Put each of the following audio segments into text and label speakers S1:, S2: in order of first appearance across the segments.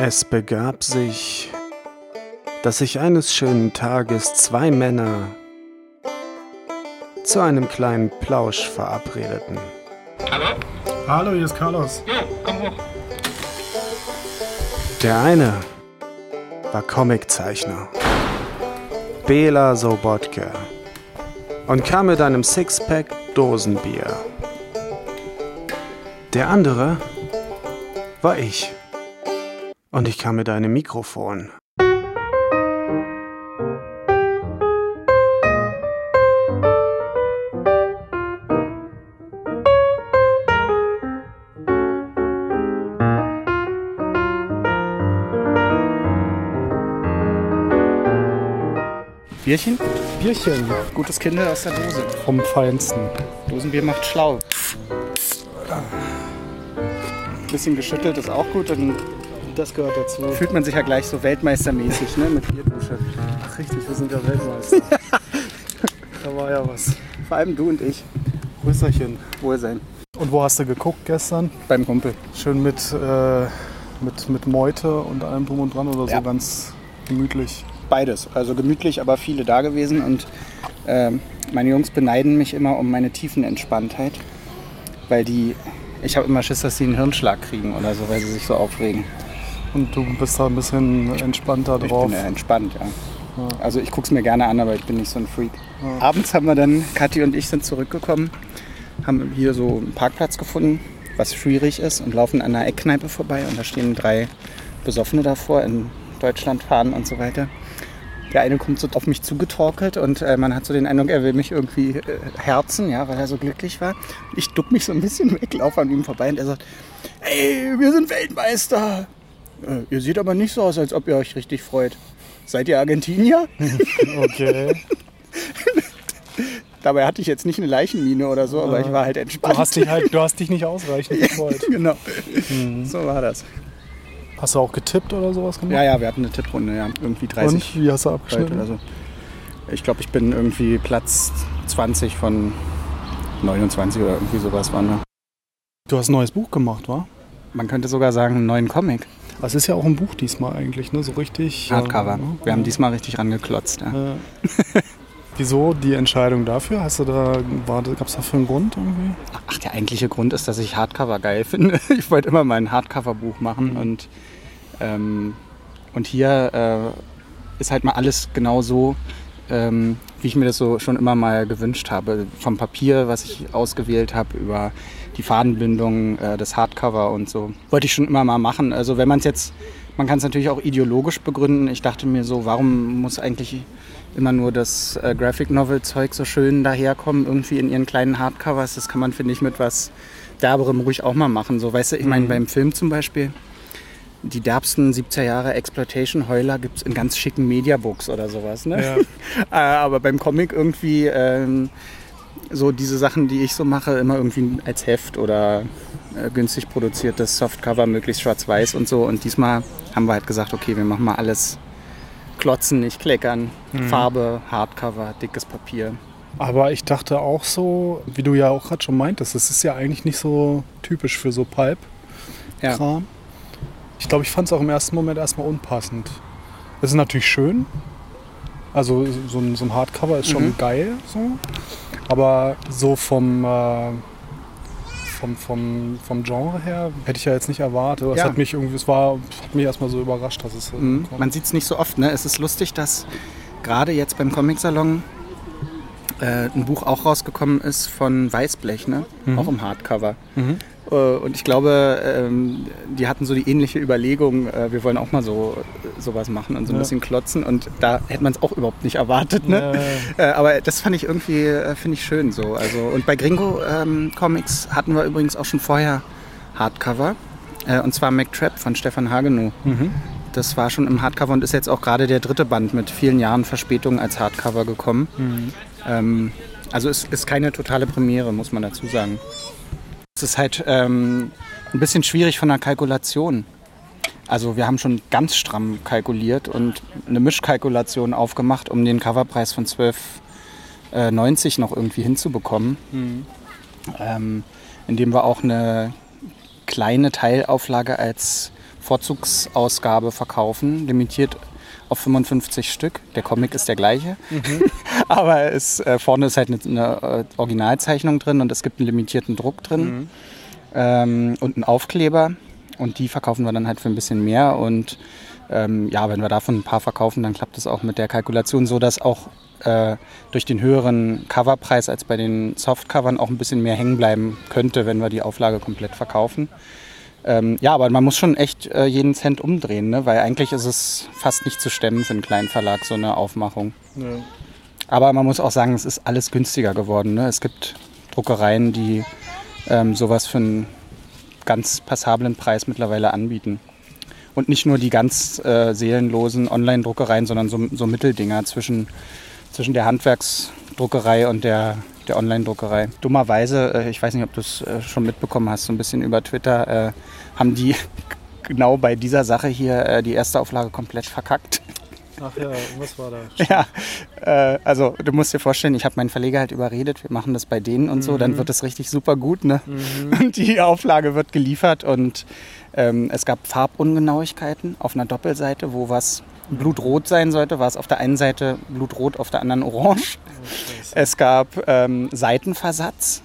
S1: Es begab sich, dass sich eines schönen Tages zwei Männer zu einem kleinen Plausch verabredeten.
S2: Hallo, hier ist Carlos.
S1: Der eine war Comiczeichner, Bela Sobotke, und kam mit einem Sixpack Dosenbier. Der andere war ich. Und ich kam mit einem Mikrofon.
S3: Bierchen?
S2: Bierchen
S3: Gutes Kinder aus der Dose.
S2: vom Feinsten.
S3: Dosenbier macht schlau. Bisschen geschüttelt ist auch gut, dann
S2: Das gehört dazu.
S3: fühlt man sich ja gleich so weltmeistermäßig ne, mit Bierdusche.
S2: Ach richtig, wir sind ja Weltmeister. da war ja was.
S3: Vor allem du und ich.
S2: Rüsserchen.
S3: Wohlsein.
S2: Und wo hast du geguckt gestern?
S3: Beim Kumpel.
S2: Schön mit, äh, mit, mit Meute und allem drum und dran oder so
S3: Ja.
S2: ganz gemütlich.
S3: Beides. Also gemütlich, aber viele da gewesen. Und ähm, meine Jungs beneiden mich immer um meine Tiefenentspanntheit. Weil die, ich habe immer Schiss, dass sie einen Hirnschlag kriegen oder so, weil sie sich so aufregen.
S2: Und du bist da ein bisschen entspannter
S3: Ich
S2: drauf.
S3: bin ja entspannt, ja. Also ich gucke es mir gerne an, aber ich bin nicht so ein Freak. Abends haben wir dann, Kathi und ich sind zurückgekommen, haben hier so einen Parkplatz gefunden, was schwierig ist und laufen an einer Eckkneipe vorbei und da stehen drei Besoffene davor, in Deutschland fahren und so weiter. Der eine kommt so auf mich zugetorkelt und äh, man hat so den Eindruck, er will mich irgendwie äh, herzen, ja, weil er so glücklich war. Ich duck mich so ein bisschen weg, laufe an ihm vorbei und er sagt, hey, wir sind Weltmeister. Äh, ihr seht aber nicht so aus, als ob ihr euch richtig freut. Seid ihr Argentinier?
S2: Okay.
S3: Dabei hatte ich jetzt nicht eine Leichenmine oder so, aber ich war halt entspannt.
S2: Du hast dich, halt, du hast dich nicht ausreichend gefreut.
S3: genau. So war das.
S2: Hast du auch getippt oder sowas gemacht?
S3: Ja, ja, wir hatten eine Tipprunde, ja. Irgendwie 30
S2: Und wie hast du abgeschnitten?
S3: oder so. Ich glaube, ich bin irgendwie Platz 20 von 29 oder irgendwie sowas waren wir.
S2: Du hast ein neues Buch gemacht, wa?
S3: Man könnte sogar sagen, einen neuen Comic.
S2: Das ist ja auch ein Buch diesmal eigentlich, ne? So richtig.
S3: Hardcover.
S2: äh,
S3: Wir haben diesmal richtig rangeklotzt. Ja.
S2: Äh, Wieso die Entscheidung dafür? Hast du da, gab es dafür einen Grund irgendwie?
S3: Ach, der eigentliche Grund ist, dass ich Hardcover geil finde. Ich wollte immer mal ein Hardcover-Buch machen und, ähm, und hier äh, ist halt mal alles genau so, ähm, wie ich mir das so schon immer mal gewünscht habe. Vom Papier, was ich ausgewählt habe, über die Fadenbindung, äh, das Hardcover und so. Wollte ich schon immer mal machen. Also wenn man es jetzt, man kann es natürlich auch ideologisch begründen. Ich dachte mir so, warum muss eigentlich immer nur das äh, Graphic Novel Zeug so schön daherkommen, irgendwie in ihren kleinen Hardcovers. Das kann man, finde ich, mit was derberem ruhig auch mal machen. So, weißt du, ich meine, beim Film zum Beispiel, die derbsten 70er Jahre Exploitation-Heuler gibt es in ganz schicken Mediabooks oder sowas. Ne? Äh, Aber beim Comic irgendwie ähm, so diese Sachen, die ich so mache, immer irgendwie als Heft oder äh, günstig produziertes Softcover, möglichst schwarz-weiß und so. Und diesmal haben wir halt gesagt, okay, wir machen mal alles klotzen, nicht kleckern. Farbe, Hardcover, dickes Papier.
S2: Aber ich dachte auch so, wie du ja auch gerade schon meintest, das ist ja eigentlich nicht so typisch für so Pulp-Kram.
S3: Ja.
S2: Ich glaube, ich fand es auch im ersten Moment erstmal unpassend. Es ist natürlich schön. Also so ein, so ein Hardcover ist schon
S3: Mhm.
S2: geil, so. Aber so vom, äh, vom, vom, vom Genre her hätte ich ja jetzt nicht erwartet. Es
S3: Ja.
S2: hat mich irgendwie, es war, hat mich erstmal so überrascht, dass es so
S3: Mhm. Man sieht es nicht so oft. Ne? Es ist lustig, dass gerade jetzt beim Comic-Salon äh, ein Buch auch rausgekommen ist von Weißblech, ne? auch im Hardcover.
S2: Mhm.
S3: Äh, und ich glaube, ähm, die hatten so die ähnliche Überlegung, äh, wir wollen auch mal so sowas machen und so ein
S2: Ja.
S3: bisschen klotzen. Und da hätte man es auch überhaupt nicht erwartet. Ne? Äh, aber das fand ich irgendwie, finde ich schön so. Also, und bei Gringo ähm, Comics hatten wir übrigens auch schon vorher Hardcover. Äh, und zwar McTrap von Stefan Hagenow.
S2: Mhm.
S3: Das war schon im Hardcover und ist jetzt auch gerade der dritte Band mit vielen Jahren Verspätung als Hardcover gekommen.
S2: Mhm.
S3: Ähm, also es ist keine totale Premiere, muss man dazu sagen. Es ist halt ähm, ein bisschen schwierig von der Kalkulation. Also wir haben schon ganz stramm kalkuliert und eine Mischkalkulation aufgemacht, um den Coverpreis von 12,90 noch irgendwie hinzubekommen. Ähm, indem wir auch eine kleine Teilauflage als Vorzugsausgabe verkaufen, limitiert auf 55 Stück. Der Comic ist der gleiche, aber es, äh, vorne ist halt eine, eine äh, Originalzeichnung drin und es gibt einen limitierten Druck drin ähm, und einen Aufkleber. Und die verkaufen wir dann halt für ein bisschen mehr. Und ähm, ja, wenn wir davon ein paar verkaufen, dann klappt es auch mit der Kalkulation so, dass auch äh, durch den höheren Coverpreis als bei den Softcovern auch ein bisschen mehr hängen bleiben könnte, wenn wir die Auflage komplett verkaufen. Ähm, ja, aber man muss schon echt äh, jeden Cent umdrehen, ne? weil eigentlich ist es fast nicht zu stemmen für einen kleinen Verlag, so eine Aufmachung.
S2: Ja.
S3: Aber man muss auch sagen, es ist alles günstiger geworden. Ne? Es gibt Druckereien, die ähm, sowas für einen ganz passablen Preis mittlerweile anbieten. Und nicht nur die ganz äh, seelenlosen Online-Druckereien, sondern so, so Mitteldinger zwischen, zwischen der Handwerksdruckerei und der, der Online-Druckerei. Dummerweise, äh, ich weiß nicht, ob du es äh, schon mitbekommen hast, so ein bisschen über Twitter, äh, haben die genau bei dieser Sache hier die erste Auflage komplett verkackt.
S2: Ach ja, was war da?
S3: Ja, äh, also du musst dir vorstellen, ich habe meinen Verleger halt überredet, wir machen das bei denen und so, dann wird es richtig super gut, ne? Und die Auflage wird geliefert und ähm, es gab Farbungenauigkeiten auf einer Doppelseite, wo was blutrot sein sollte, war es auf der einen Seite blutrot, auf der anderen orange. Es gab ähm, Seitenversatz.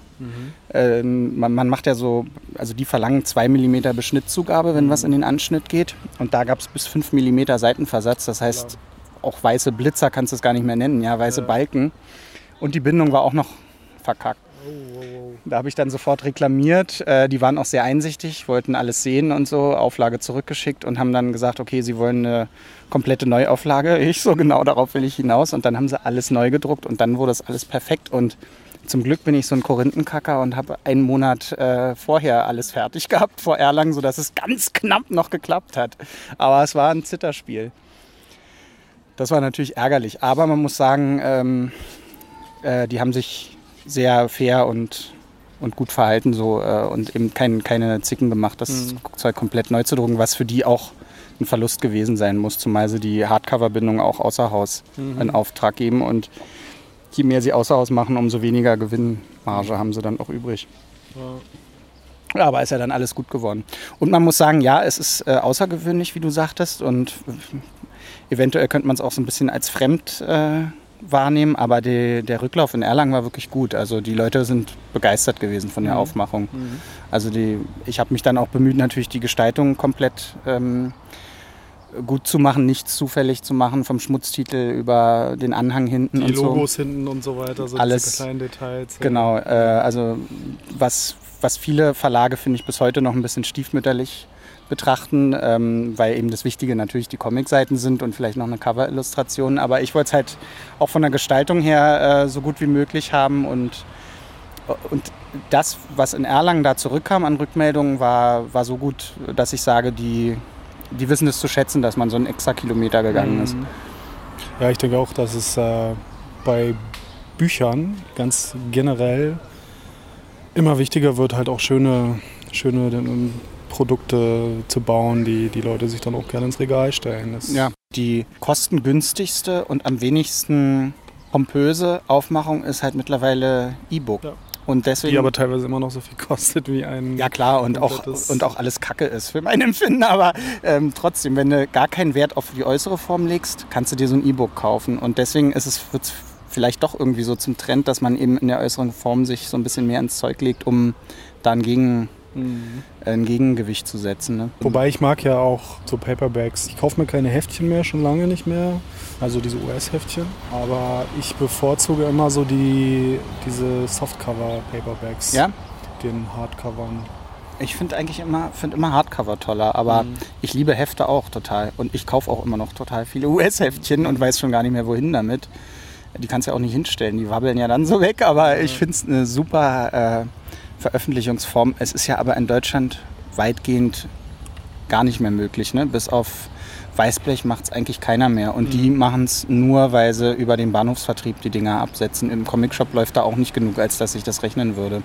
S3: Ähm, man, man macht ja so, also die verlangen 2 mm Beschnittzugabe, wenn was in den Anschnitt geht. Und da gab es bis 5 mm Seitenversatz. Das heißt, auch weiße Blitzer kannst du es gar nicht mehr nennen, ja, weiße Balken. Und die Bindung war auch noch verkackt. Da habe ich dann sofort reklamiert. Äh, die waren auch sehr einsichtig, wollten alles sehen und so, Auflage zurückgeschickt und haben dann gesagt, okay, sie wollen eine komplette Neuauflage. Ich so genau darauf will ich hinaus. Und dann haben sie alles neu gedruckt und dann wurde das alles perfekt. Und zum Glück bin ich so ein Korinthenkacker und habe einen Monat äh, vorher alles fertig gehabt vor Erlangen, sodass es ganz knapp noch geklappt hat. Aber es war ein Zitterspiel. Das war natürlich ärgerlich. Aber man muss sagen, ähm, äh, die haben sich sehr fair und, und gut verhalten so, äh, und eben kein, keine Zicken gemacht, das Zeug komplett neu zu drucken, was für die auch ein Verlust gewesen sein muss, zumal sie die Hardcover-Bindung auch außer Haus in Auftrag geben. Und je mehr sie außer Haus machen, umso weniger Gewinnmarge haben sie dann auch übrig. Ja, aber ist ja dann alles gut geworden. Und man muss sagen, ja, es ist äh, außergewöhnlich, wie du sagtest. Und eventuell könnte man es auch so ein bisschen als fremd äh, wahrnehmen. Aber die, der Rücklauf in Erlangen war wirklich gut. Also die Leute sind begeistert gewesen von der Aufmachung. Also die, ich habe mich dann auch bemüht, natürlich die Gestaltung komplett ähm, gut zu machen, nichts zufällig zu machen, vom Schmutztitel über den Anhang hinten
S2: Die
S3: und so.
S2: Logos hinten und so weiter, so
S3: Alles.
S2: diese kleinen Details.
S3: Genau, äh, also was, was viele Verlage, finde ich, bis heute noch ein bisschen stiefmütterlich betrachten, ähm, weil eben das Wichtige natürlich die Comicseiten sind und vielleicht noch eine Cover-Illustration. Aber ich wollte es halt auch von der Gestaltung her äh, so gut wie möglich haben und, und das, was in Erlangen da zurückkam an Rückmeldungen, war, war so gut, dass ich sage, die, die wissen es zu schätzen, dass man so einen extra Kilometer gegangen ist.
S2: Ja, ich denke auch, dass es äh, bei Büchern ganz generell immer wichtiger wird, halt auch schöne, schöne Produkte zu bauen, die die Leute sich dann auch gerne ins Regal stellen. Das,
S3: Ja, die kostengünstigste und am wenigsten pompöse Aufmachung ist halt mittlerweile E-Book.
S2: Ja.
S3: Und deswegen.
S2: Die aber teilweise immer noch so viel kostet wie ein.
S3: ja klar, und auch, und auch alles Kacke ist für mein Empfinden, aber ähm, trotzdem, wenn du gar keinen Wert auf die äußere Form legst, kannst du dir so ein E-Book kaufen. Und deswegen ist es wird's vielleicht doch irgendwie so zum Trend, dass man eben in der äußeren Form sich so ein bisschen mehr ins Zeug legt, um da ein, Gegen, ein Gegengewicht zu setzen. Ne?
S2: Wobei ich mag ja auch so Paperbacks. Ich kaufe mir keine Heftchen mehr, schon lange nicht mehr. Also diese US-Heftchen. Aber ich bevorzuge immer so die, diese Softcover-Paperbacks.
S3: Ja?
S2: Den Hardcovern.
S3: Ich finde eigentlich immer, find immer Hardcover toller, aber ich liebe Hefte auch total. Und ich kaufe auch immer noch total viele US-Heftchen und weiß schon gar nicht mehr, wohin damit. Die kannst du ja auch nicht hinstellen, die wabbeln ja dann so weg, aber ich finde es eine super äh, Veröffentlichungsform. Es ist ja aber in Deutschland weitgehend gar nicht mehr möglich. Ne? Bis auf Weißblech macht es eigentlich keiner mehr. Und die machen es nur, weil sie über den Bahnhofsvertrieb die Dinger absetzen. Im Comicshop läuft da auch nicht genug, als dass ich das rechnen würde.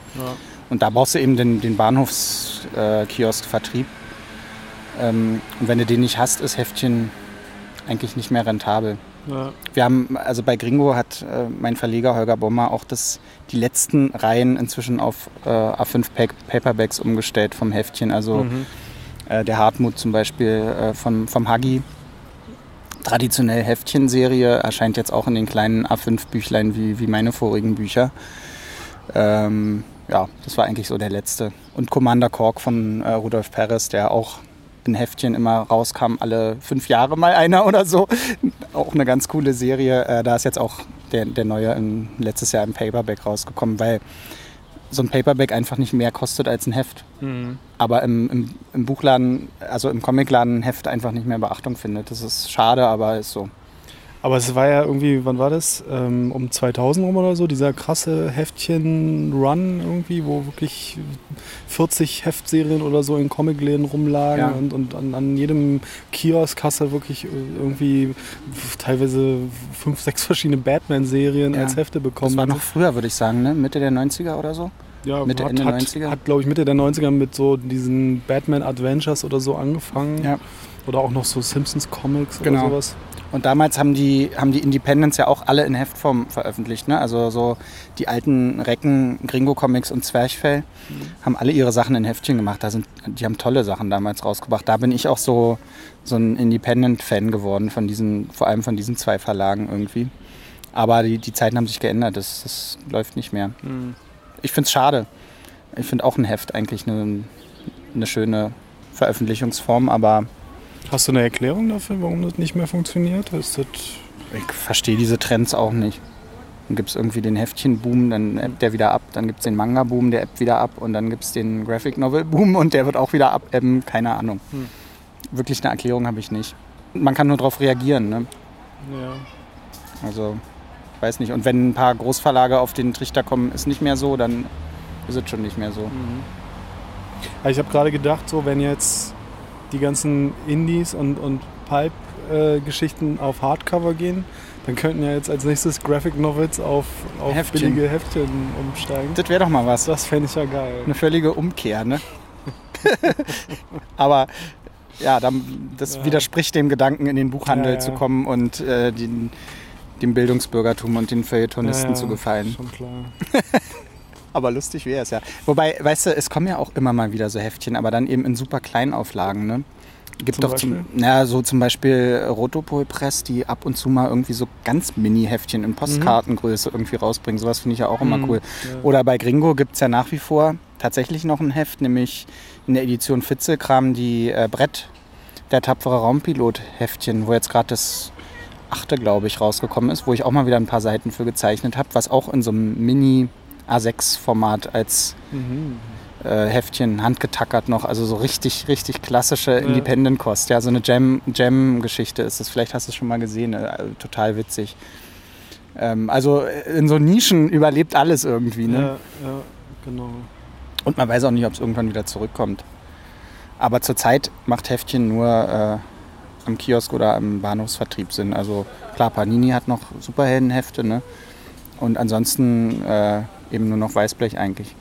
S3: Und da brauchst du eben den, den Bahnhofskioskvertrieb. Ähm, und wenn du den nicht hast, ist Heftchen eigentlich nicht mehr rentabel.
S2: Ja.
S3: Wir haben, also bei Gringo hat äh, mein Verleger Holger Bommer auch das, die letzten Reihen inzwischen auf äh, A5 Pa- Paperbacks umgestellt vom Heftchen. Also Äh, der Hartmut zum Beispiel äh, vom, vom Hagi. Traditionell Heftchenserie, erscheint jetzt auch in den kleinen A5-Büchlein wie, wie meine vorigen Bücher. Ähm, ja, das war eigentlich so der letzte. Und Commander Kork von äh, Rudolf Perez, der auch in Heftchen immer rauskam, alle fünf Jahre mal einer oder so. Auch eine ganz coole Serie. Äh, da ist jetzt auch der, der neue in, letztes Jahr im Paperback rausgekommen, weil so ein Paperback einfach nicht mehr kostet als ein Heft. Mhm. Aber im, im, im, Buchladen, also im Comicladen ein Heft einfach nicht mehr Beachtung findet. Das ist schade, aber ist so.
S2: Aber es war ja irgendwie, wann war das? Ähm, um 2000 rum oder so, dieser krasse Heftchen-Run irgendwie, wo wirklich 40 Heftserien oder so in Comicläden rumlagen ja. und, und an, an jedem Kioskasse wirklich irgendwie teilweise fünf, sechs verschiedene Batman-Serien ja. als Hefte bekommen.
S3: Das war noch früher, würde ich sagen, ne? Mitte der 90er oder so?
S2: Ja, Mitte, hat, Ende hat, 90er? Hat, glaube ich, Mitte der 90er mit so diesen Batman Adventures oder so angefangen. Ja. Oder auch noch so Simpsons Comics genau. oder sowas.
S3: Und damals haben die, haben die Independents ja auch alle in Heftform veröffentlicht. Ne? Also so die alten Recken, Gringo Comics und Zwerchfell mhm. haben alle ihre Sachen in Heftchen gemacht. Da sind, die haben tolle Sachen damals rausgebracht. Da bin ich auch so, so ein Independent-Fan geworden, von diesen, vor allem von diesen zwei Verlagen irgendwie. Aber die, die Zeiten haben sich geändert. Das, das läuft nicht mehr. Mhm. Ich finde es schade. Ich finde auch ein Heft eigentlich eine, eine schöne Veröffentlichungsform, aber
S2: Hast du eine Erklärung dafür, warum das nicht mehr funktioniert? Ist das
S3: ich verstehe diese Trends auch nicht. Dann gibt es irgendwie den Heftchen-Boom, dann ebbt der wieder ab. Dann gibt es den Manga-Boom, der ebbt wieder ab. Und dann gibt es den Graphic-Novel-Boom und der wird auch wieder abebben. Keine Ahnung. Hm. Wirklich eine Erklärung habe ich nicht. Man kann nur darauf reagieren. Ne? Ja. Also, weiß nicht. Und wenn ein paar Großverlage auf den Trichter kommen, ist nicht mehr so, dann ist es schon nicht mehr so. Mhm.
S2: Ich habe gerade gedacht, so wenn jetzt die ganzen Indies und, und Pulp-Geschichten äh, auf Hardcover gehen, dann könnten ja jetzt als nächstes Graphic Novels auf, auf Heftchen. billige Heftchen umsteigen.
S3: Das wäre doch mal was.
S2: Das fände ich ja geil.
S3: Eine völlige Umkehr, ne? Aber ja, dann, das ja. widerspricht dem Gedanken, in den Buchhandel ja, ja. zu kommen und äh, den, dem Bildungsbürgertum und den Feuilletonisten zu gefallen. Schon klar. aber lustig wäre es ja. Wobei, weißt du, es kommen ja auch immer mal wieder so Heftchen, aber dann eben in super kleinen Auflagen, ne? Gibt zum doch zum, na, so zum Beispiel Rotopol Press, die ab und zu mal irgendwie so ganz Mini-Heftchen in Postkartengröße mhm. irgendwie rausbringen. Sowas finde ich ja auch immer mhm, cool. Ja. Oder bei Gringo gibt es ja nach wie vor tatsächlich noch ein Heft, nämlich in der Edition Fitzelkram die äh, Brett, der tapfere Raumpilot-Heftchen, wo jetzt gerade das achte, glaube ich, rausgekommen ist, wo ich auch mal wieder ein paar Seiten für gezeichnet habe, was auch in so einem Mini- A6-Format als mhm. äh, Heftchen handgetackert noch. Also so richtig, richtig klassische ja. Independent-Kost. Ja, so eine Jam-Geschichte ist das. Vielleicht hast du es schon mal gesehen. Äh, total witzig. Ähm, also in so Nischen überlebt alles irgendwie. Ne?
S2: Ja, ja, genau.
S3: Und man weiß auch nicht, ob es irgendwann wieder zurückkommt. Aber zurzeit macht Heftchen nur äh, am Kiosk oder am Bahnhofsvertrieb Sinn. Also klar, Panini hat noch Superheldenhefte, ne? Und ansonsten äh, eben nur noch Weißblech eigentlich.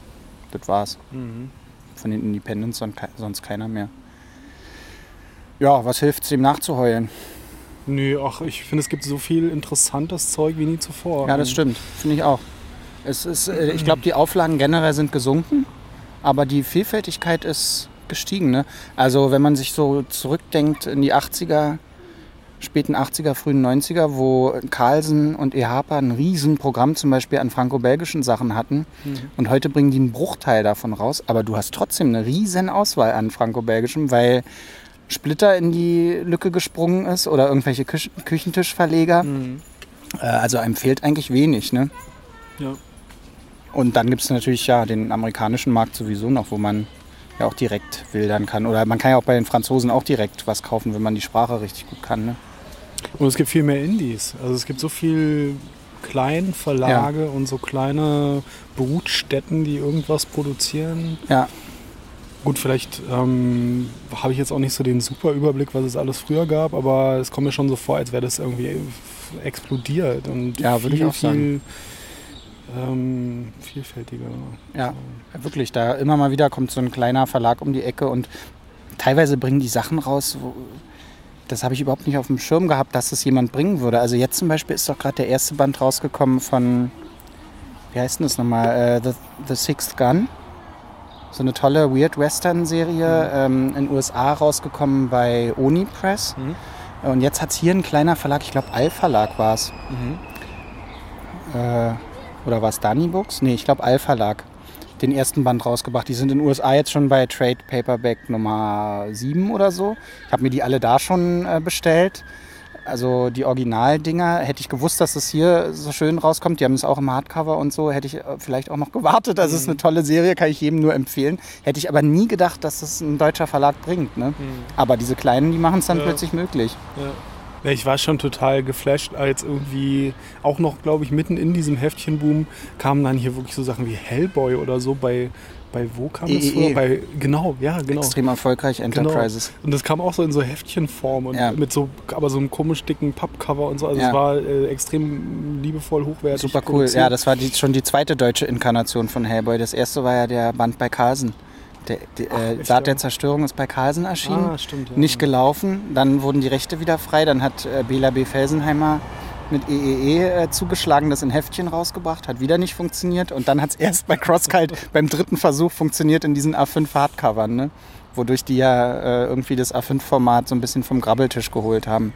S3: Das war's. Mhm. Von den Independents sonst keiner mehr. Ja, was hilft es, ihm nachzuheulen?
S2: Nö, ach, ich finde, es gibt so viel interessantes Zeug wie nie zuvor.
S3: Ja, das stimmt. Finde ich auch. Es ist, äh, ich glaube, die Auflagen generell sind gesunken, aber die Vielfältigkeit ist gestiegen. Ne? Also wenn man sich so zurückdenkt in die 80er, späten 80er, frühen 90er, wo Carlsen und EHPA ein Riesenprogramm zum Beispiel an franco-belgischen Sachen hatten. Mhm. Und heute bringen die einen Bruchteil davon raus. Aber du hast trotzdem eine riesen Auswahl an franco-belgischem, weil Splitter in die Lücke gesprungen ist oder irgendwelche Küch Küchentischverleger. Mhm. Äh, also einem fehlt eigentlich wenig. Ne? Ja. Und dann gibt es natürlich ja den amerikanischen Markt sowieso noch, wo man ja auch direkt wildern kann. Oder man kann ja auch bei den Franzosen auch direkt was kaufen, wenn man die Sprache richtig gut kann. Ne?
S2: Und es gibt viel mehr Indies. Also es gibt so viel kleine Verlage ja. und so kleine Brutstätten, die irgendwas produzieren.
S3: Ja.
S2: Gut, vielleicht ähm, habe ich jetzt auch nicht so den super Überblick, was es alles früher gab, aber es kommt mir schon so vor, als wäre das irgendwie explodiert und
S3: ja, würde ich auch sagen.
S2: Ähm, vielfältiger.
S3: Ja, wirklich. Da immer mal wieder kommt so ein kleiner Verlag um die Ecke und teilweise bringen die Sachen raus, wo, das habe ich überhaupt nicht auf dem Schirm gehabt, dass es jemand bringen würde. Also jetzt zum Beispiel ist doch gerade der erste Band rausgekommen von, wie heißt denn das nochmal, äh, The, The Sixth Gun. so eine tolle Weird Western Serie ähm, in den USA rausgekommen bei Oni Press.
S2: Mhm.
S3: Und jetzt hat es hier ein kleiner Verlag, ich glaube Al Verlag war es.
S2: Mhm.
S3: Äh, oder war es Dani Books? Nee, ich glaube Al Verlag. Den ersten Band rausgebracht. Die sind in den USA jetzt schon bei Trade Paperback Nummer 7 oder so. Ich habe mir die alle da schon äh, bestellt. Also die Originaldinger, hätte ich gewusst, dass es hier so schön rauskommt. Die haben es auch im Hardcover und so. Hätte ich äh, vielleicht auch noch gewartet. Das ist eine tolle Serie, kann ich jedem nur empfehlen. Hätte ich aber nie gedacht, dass es ein deutscher Verlag bringt. Ne? Aber diese Kleinen, die machen es dann
S2: Ja.
S3: plötzlich möglich.
S2: Ja, ich war schon total geflasht, als irgendwie auch noch, glaube ich, mitten in diesem Heftchenboom kamen dann hier wirklich so Sachen wie Hellboy oder so bei, bei wo kam das vor? Bei, genau, ja, genau.
S3: Extrem erfolgreich,
S2: Genau.
S3: Enterprises.
S2: Und das kam auch so in so Heftchenform und
S3: Ja.
S2: mit so, aber so einem komisch dicken Pappcover und so. Also
S3: Ja.
S2: es war äh, extrem liebevoll, hochwertig.
S3: Super cool. Ja, das war die, schon die zweite deutsche Inkarnation von Hellboy. Das erste war ja der Band bei Carlsen. Der, der, äh,
S2: echt,
S3: Saat der Zerstörung ist bei Carlsen erschienen.
S2: Ah, stimmt. Ja.
S3: Nicht gelaufen. Dann wurden die Rechte wieder frei. Dann hat äh, Bela B. Felsenheimer mit EEE äh, zugeschlagen, das in Heftchen rausgebracht. Hat wieder nicht funktioniert. Und dann hat es erst bei CrossCult beim dritten Versuch funktioniert in diesen A5 Hardcovern. Ne? Wodurch die ja äh, irgendwie das A5-Format so ein bisschen vom Grabbeltisch geholt haben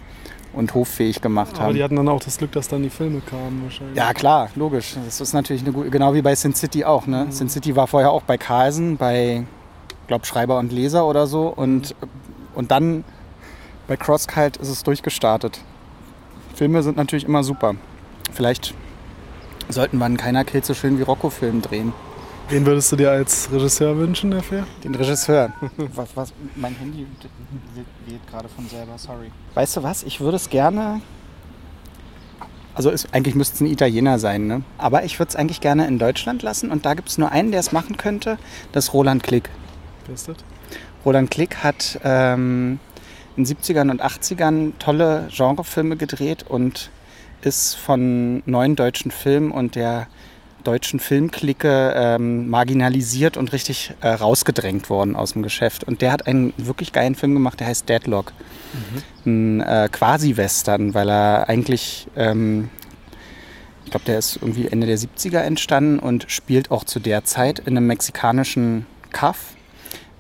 S3: und hoffähig gemacht
S2: aber
S3: haben.
S2: die hatten dann auch das Glück, dass dann die Filme kamen wahrscheinlich.
S3: Ja, klar, logisch. Das ist natürlich eine gute, genau wie bei Sin City auch. Ne? Sin City war vorher auch bei Carlsen, bei, glaube Schreiber und Leser oder so. Und, und dann bei CrossCult ist es durchgestartet. Filme sind natürlich immer super. Vielleicht sollten wir einen Keiner Kill so schön wie Rocco-Film drehen.
S2: Wen würdest du dir als Regisseur wünschen dafür?
S3: Den Regisseur. was, was, mein Handy wählt gerade von selber, sorry. Weißt du was? Ich würde es gerne. Also ist, eigentlich müsste es ein Italiener sein, ne? Aber ich würde es eigentlich gerne in Deutschland lassen und da gibt es nur einen, der es machen könnte. Das Roland Klick.
S2: Wer ist das?
S3: Roland Klick hat ähm, in den 70ern und 80ern tolle Genrefilme gedreht und ist von neuen deutschen Filmen und der deutschen Filmklicke ähm, marginalisiert und richtig äh, rausgedrängt worden aus dem Geschäft. Und der hat einen wirklich geilen Film gemacht, der heißt Deadlock. Ein äh, Quasi-Western, weil er eigentlich, ähm, ich glaube, der ist irgendwie Ende der 70er entstanden und spielt auch zu der Zeit in einem mexikanischen Kaff.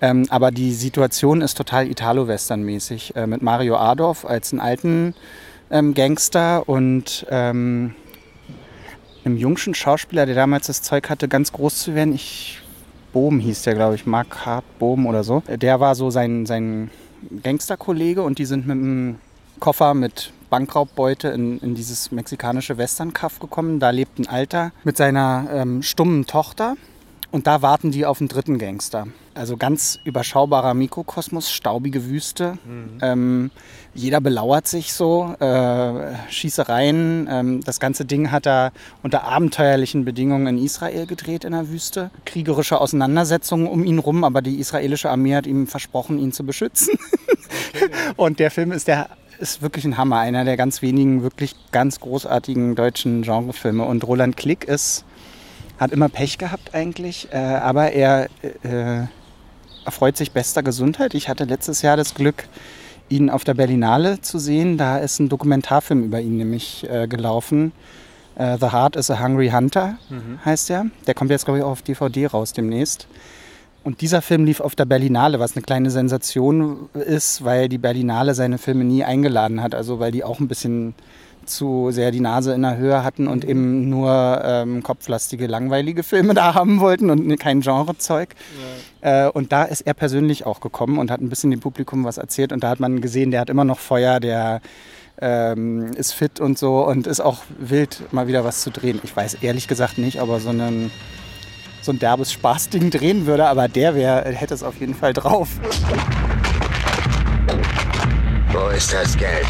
S3: Ähm, aber die Situation ist total Italo-Western-mäßig. Äh, mit Mario Adorf als einen alten ähm, Gangster und ähm, einem jungschen Schauspieler, der damals das Zeug hatte, ganz groß zu werden. Ich, Bohm hieß der, glaube ich, Mark Hart Bohm oder so. Der war so sein, sein Gangsterkollege und die sind mit einem Koffer mit Bankraubbeute in, in dieses mexikanische Western-Kaff gekommen. Da lebt ein Alter mit seiner ähm, stummen Tochter. Und da warten die auf einen dritten Gangster. Also ganz überschaubarer Mikrokosmos, staubige Wüste. Ähm, jeder belauert sich so, äh, Schießereien. Ähm, das ganze Ding hat er unter abenteuerlichen Bedingungen in Israel gedreht in der Wüste. Kriegerische Auseinandersetzungen um ihn rum, aber die israelische Armee hat ihm versprochen, ihn zu beschützen. Und der Film ist der ist wirklich ein Hammer, einer der ganz wenigen wirklich ganz großartigen deutschen Genrefilme. Und Roland Klick ist hat immer Pech gehabt eigentlich, äh, aber er äh, erfreut sich bester Gesundheit. Ich hatte letztes Jahr das Glück, ihn auf der Berlinale zu sehen. Da ist ein Dokumentarfilm über ihn nämlich äh, gelaufen. Äh, The Heart is a Hungry Hunter heißt er. Der kommt jetzt, glaube ich, auch auf DVD raus demnächst. Und dieser Film lief auf der Berlinale, was eine kleine Sensation ist, weil die Berlinale seine Filme nie eingeladen hat. Also weil die auch ein bisschen zu sehr die Nase in der Höhe hatten und eben nur ähm, kopflastige, langweilige Filme da haben wollten und kein Genrezeug. Äh, und da ist er persönlich auch gekommen und hat ein bisschen dem Publikum was erzählt. Und da hat man gesehen, der hat immer noch Feuer, der ähm, ist fit und so und ist auch wild, mal wieder was zu drehen. Ich weiß ehrlich gesagt nicht, ob er so, einen, so ein derbes Spaßding drehen würde, aber der wär, hätte es auf jeden Fall drauf.
S4: Wo ist das Geld?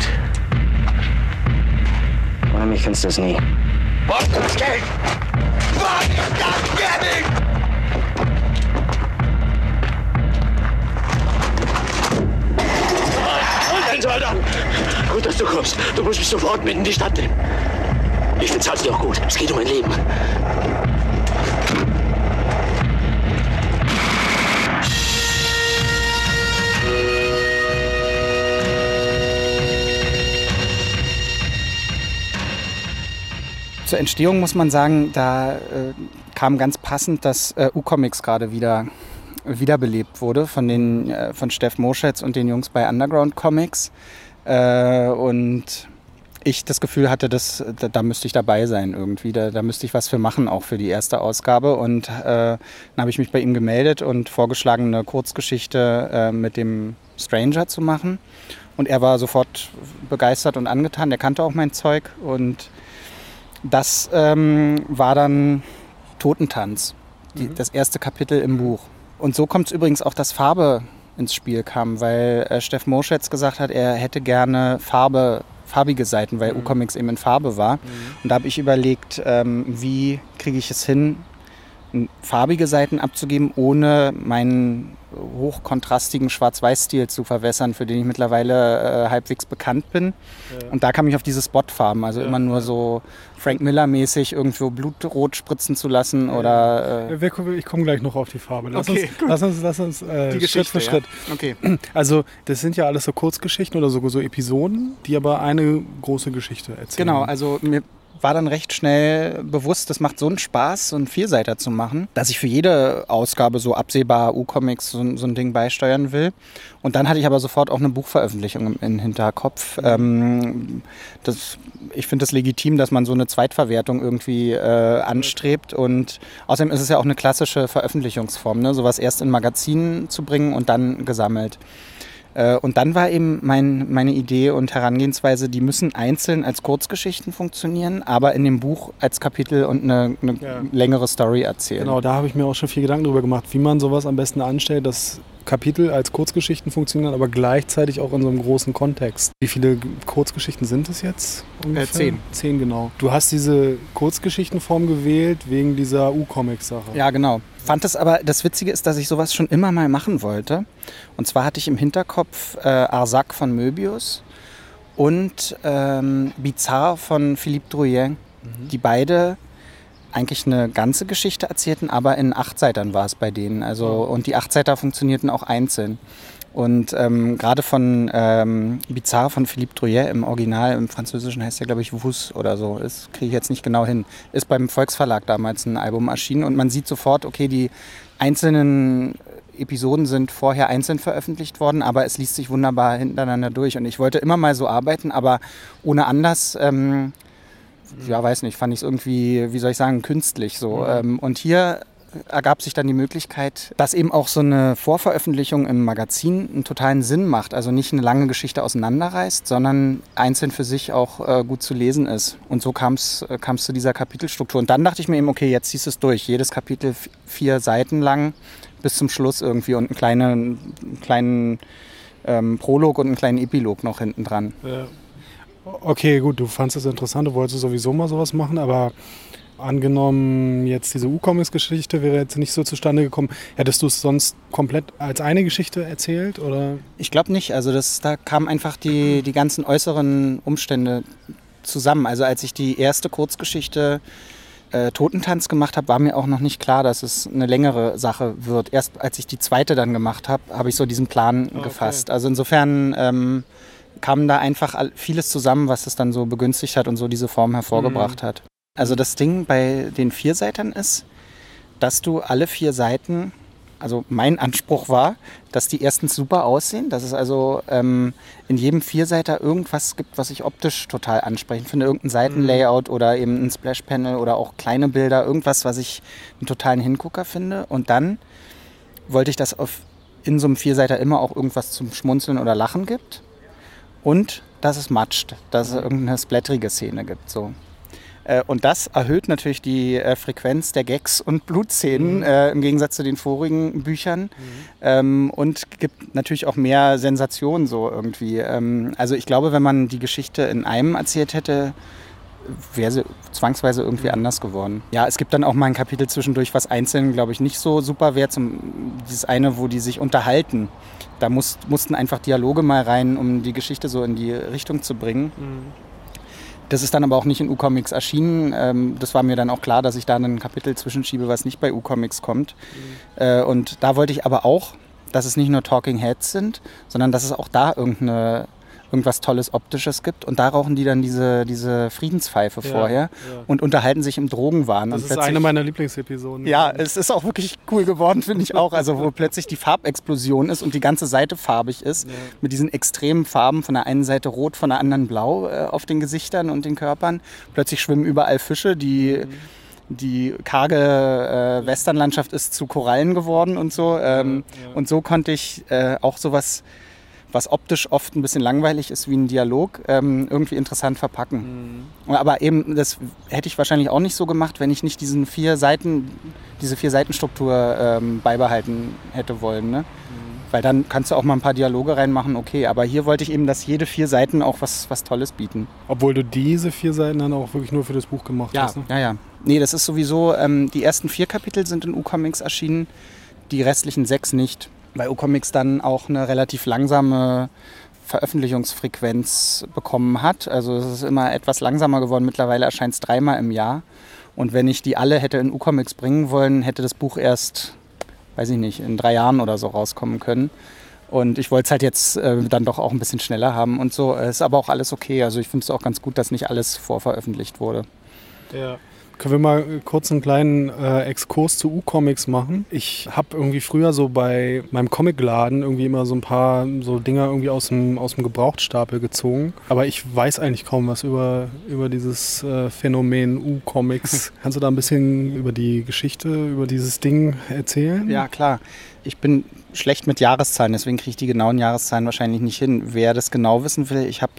S5: Ohne mich findest du es nie.
S4: Ist das Geld? Ist das Geld? Halt, Alter! Gut, dass du kommst. Du musst mich sofort mit in die Stadt nehmen. Ich bezahl's dir auch gut. Es geht um mein Leben.
S3: Zur Entstehung muss man sagen, da äh, kam ganz passend, dass äh, U-Comics gerade wieder wiederbelebt wurde von den äh, von Steff Moschetz und den Jungs bei Underground Comics. Äh, und ich das Gefühl hatte, dass, da, da, müsste ich dabei sein irgendwie. Da, da müsste ich was für machen, auch für die erste Ausgabe. Und äh, dann habe ich mich bei ihm gemeldet und vorgeschlagen, eine Kurzgeschichte äh, mit dem Stranger zu machen. Und er war sofort begeistert und angetan. Der kannte auch mein Zeug. Und das ähm, war dann Totentanz, die, mhm. das erste Kapitel im Buch. Und so kommt es übrigens auch, dass Farbe ins Spiel kam, weil äh, Steff Moschetz gesagt hat, er hätte gerne Farbe farbige Seiten, weil mhm. U-Comics eben in Farbe war. Mhm. Und da habe ich überlegt, ähm, wie kriege ich es hin, farbige Seiten abzugeben, ohne meinen hochkontrastigen Schwarz-Weiß-Stil zu verwässern, für den ich mittlerweile äh, halbwegs bekannt bin. Ja. Und da kam ich auf diese Spotfarben, also ja, immer nur ja. so Frank Miller-mäßig irgendwo Blutrot spritzen zu lassen oder...
S2: Äh ich komme gleich noch auf die Farbe. Lass okay, uns, lass uns, lass uns äh, Schritt für Schritt. Okay. Also das sind ja alles so Kurzgeschichten oder so, so Episoden, die aber eine große Geschichte erzählen.
S3: Genau, also mir war dann recht schnell bewusst, das macht so einen Spaß, so einen Vierseiter zu machen, dass ich für jede Ausgabe so absehbar U-Comics so, so, ein Ding beisteuern will. Und dann hatte ich aber sofort auch eine Buchveröffentlichung im, Hinterkopf. Ähm, das, ich finde es das legitim, dass man so eine Zweitverwertung irgendwie äh, anstrebt. Und außerdem ist es ja auch eine klassische Veröffentlichungsform, ne? sowas erst in Magazinen zu bringen und dann gesammelt. Äh, und dann war eben mein, meine Idee und Herangehensweise, die müssen einzeln als Kurzgeschichten funktionieren, aber in dem Buch als Kapitel und eine, eine ja. längere Story erzählen.
S2: Genau, da habe ich mir auch schon viel Gedanken darüber gemacht, wie man sowas am besten anstellt, dass Kapitel als Kurzgeschichten funktionieren, aber gleichzeitig auch in so einem großen Kontext. Wie viele Kurzgeschichten sind es jetzt?
S3: Ungefähr? Äh, zehn.
S2: Zehn, genau. Du hast diese Kurzgeschichtenform gewählt wegen dieser U-Comic-Sache.
S3: Ja, genau fand es aber, das Witzige ist, dass ich sowas schon immer mal machen wollte. Und zwar hatte ich im Hinterkopf äh, Arsac von Möbius und ähm, Bizarre von Philippe Drouillet, mhm. die beide eigentlich eine ganze Geschichte erzählten, aber in Achtseitern war es bei denen. Also, oh. Und die Achtseiter funktionierten auch einzeln. Und ähm, gerade von ähm, Bizarre von Philippe Drouillet im Original, im Französischen heißt der, glaube ich, Wus oder so. Das kriege ich jetzt nicht genau hin. Ist beim Volksverlag damals ein Album erschienen und man sieht sofort, okay, die einzelnen Episoden sind vorher einzeln veröffentlicht worden, aber es liest sich wunderbar hintereinander durch. Und ich wollte immer mal so arbeiten, aber ohne anders. Ähm, ja, weiß nicht, fand ich es irgendwie, wie soll ich sagen, künstlich so. Mhm. Ähm, und hier ergab sich dann die Möglichkeit, dass eben auch so eine Vorveröffentlichung im Magazin einen totalen Sinn macht. Also nicht eine lange Geschichte auseinanderreißt, sondern einzeln für sich auch äh, gut zu lesen ist. Und so kam es äh, zu dieser Kapitelstruktur. Und dann dachte ich mir eben, okay, jetzt ziehst du es durch. Jedes Kapitel vier Seiten lang bis zum Schluss irgendwie und einen kleinen, einen kleinen ähm, Prolog und einen kleinen Epilog noch hinten dran. Ja.
S2: Okay, gut, du fandest es interessant, du wolltest sowieso mal sowas machen, aber Angenommen, jetzt diese U-Comics-Geschichte wäre jetzt nicht so zustande gekommen, hättest du es sonst komplett als eine Geschichte erzählt? Oder?
S3: Ich glaube nicht. Also das, da kamen einfach die, die ganzen äußeren Umstände zusammen. Also als ich die erste Kurzgeschichte äh, Totentanz gemacht habe, war mir auch noch nicht klar, dass es eine längere Sache wird. Erst als ich die zweite dann gemacht habe, habe ich so diesen Plan oh, okay. gefasst. Also insofern ähm, kam da einfach vieles zusammen, was es dann so begünstigt hat und so diese Form hervorgebracht mhm. hat. Also das Ding bei den Vierseitern ist, dass du alle vier Seiten, also mein Anspruch war, dass die erstens super aussehen, dass es also ähm, in jedem Vierseiter irgendwas gibt, was ich optisch total ansprechend finde, irgendein Seitenlayout mhm. oder eben ein Splash-Panel oder auch kleine Bilder, irgendwas, was ich einen totalen Hingucker finde. Und dann wollte ich, dass auf, in so einem Vierseiter immer auch irgendwas zum Schmunzeln oder Lachen gibt und dass es matscht, dass es irgendeine splatterige Szene gibt. So. Äh, und das erhöht natürlich die äh, Frequenz der Gags und Blutszenen mhm. äh, im Gegensatz zu den vorigen Büchern mhm. ähm, und gibt natürlich auch mehr Sensationen so irgendwie. Ähm, also ich glaube, wenn man die Geschichte in einem erzählt hätte, wäre sie zwangsweise irgendwie mhm. anders geworden. Ja, es gibt dann auch mal ein Kapitel zwischendurch, was einzeln, glaube ich, nicht so super wäre. Dieses eine, wo die sich unterhalten. Da muss, mussten einfach Dialoge mal rein, um die Geschichte so in die Richtung zu bringen. Das ist dann aber auch nicht in U-Comics erschienen. Ähm, das war mir dann auch klar, dass ich da ein Kapitel zwischenschiebe, was nicht bei U-Comics kommt. Mhm. Äh, und da wollte ich aber auch, dass es nicht nur Talking Heads sind, sondern dass es auch da irgendeine irgendwas Tolles Optisches gibt. Und da rauchen die dann diese, diese Friedenspfeife
S2: Ja,
S3: vorher
S2: ja.
S3: und unterhalten sich im Drogenwahn.
S2: Das ist eine meiner Lieblingsepisoden.
S3: ja, es ist auch wirklich cool geworden, finde ich auch. Also wo plötzlich die Farbexplosion ist und die ganze Seite farbig ist. Mit diesen extremen Farben, von der einen Seite rot, von der anderen blau äh, auf den Gesichtern und den Körpern. Plötzlich schwimmen überall Fische, die... Die karge äh, Westernlandschaft ist zu Korallen geworden und so. Ähm, Und so konnte ich äh, auch sowas, was optisch oft ein bisschen langweilig ist wie ein Dialog, ähm, irgendwie interessant verpacken. Aber eben, das hätte ich wahrscheinlich auch nicht so gemacht, wenn ich nicht diesen vier Seiten, diese vier Seitenstruktur ähm, beibehalten hätte wollen. Ne? Weil dann kannst du auch mal ein paar Dialoge reinmachen, okay. Aber hier wollte ich eben, dass jede vier Seiten auch was, was Tolles bieten.
S2: Obwohl du diese vier Seiten dann auch wirklich nur für das Buch gemacht hast. Ne?
S3: ja, ja. Nee, das ist sowieso, ähm, die ersten vier Kapitel sind in U-Comics erschienen, die restlichen sechs nicht. Weil U-Comics dann auch eine relativ langsame Veröffentlichungsfrequenz bekommen hat. Also es ist immer etwas langsamer geworden. Mittlerweile erscheint es dreimal im Jahr. Und wenn ich die alle hätte in U-Comics bringen wollen, hätte das Buch erst, weiß ich nicht, in drei Jahren oder so rauskommen können. Und ich wollte es halt jetzt äh, dann doch auch ein bisschen schneller haben und so. Ist aber auch alles okay. Also ich finde es auch ganz gut, dass nicht alles vorveröffentlicht wurde.
S2: Ja. Können wir mal kurz einen kleinen äh, Exkurs zu U-Comics machen? Ich habe irgendwie früher so bei meinem Comicladen irgendwie immer so ein paar so Dinger irgendwie aus dem, aus dem Gebrauchtstapel gezogen. Aber ich weiß eigentlich kaum was über, über dieses äh, Phänomen U-Comics. Kannst du da ein bisschen über die Geschichte, über dieses Ding erzählen?
S3: Ja, klar. Ich bin schlecht mit Jahreszahlen, deswegen kriege ich die genauen Jahreszahlen wahrscheinlich nicht hin. Wer das genau wissen will, ich habe,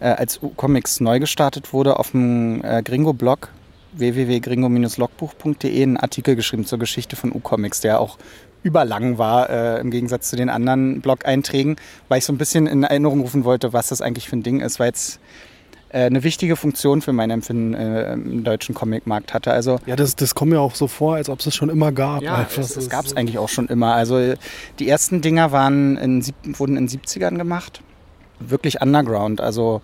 S3: äh, als U-Comics neu gestartet wurde, auf dem äh, Gringo-Blog www.gringo-logbuch.de einen Artikel geschrieben zur Geschichte von U-Comics, der auch überlang war äh, im Gegensatz zu den anderen Blog-Einträgen, weil ich so ein bisschen in Erinnerung rufen wollte, was das eigentlich für ein Ding ist, weil es äh, eine wichtige Funktion für mein Empfinden äh, im deutschen Comicmarkt hatte. Also
S2: Ja, das, das kommt mir auch so vor, als ob es es schon immer gab.
S3: ja,
S2: einfach. Das
S3: gab es eigentlich auch schon immer. Also äh, die ersten Dinger waren in, wurden in den 70ern gemacht. Wirklich underground. Also,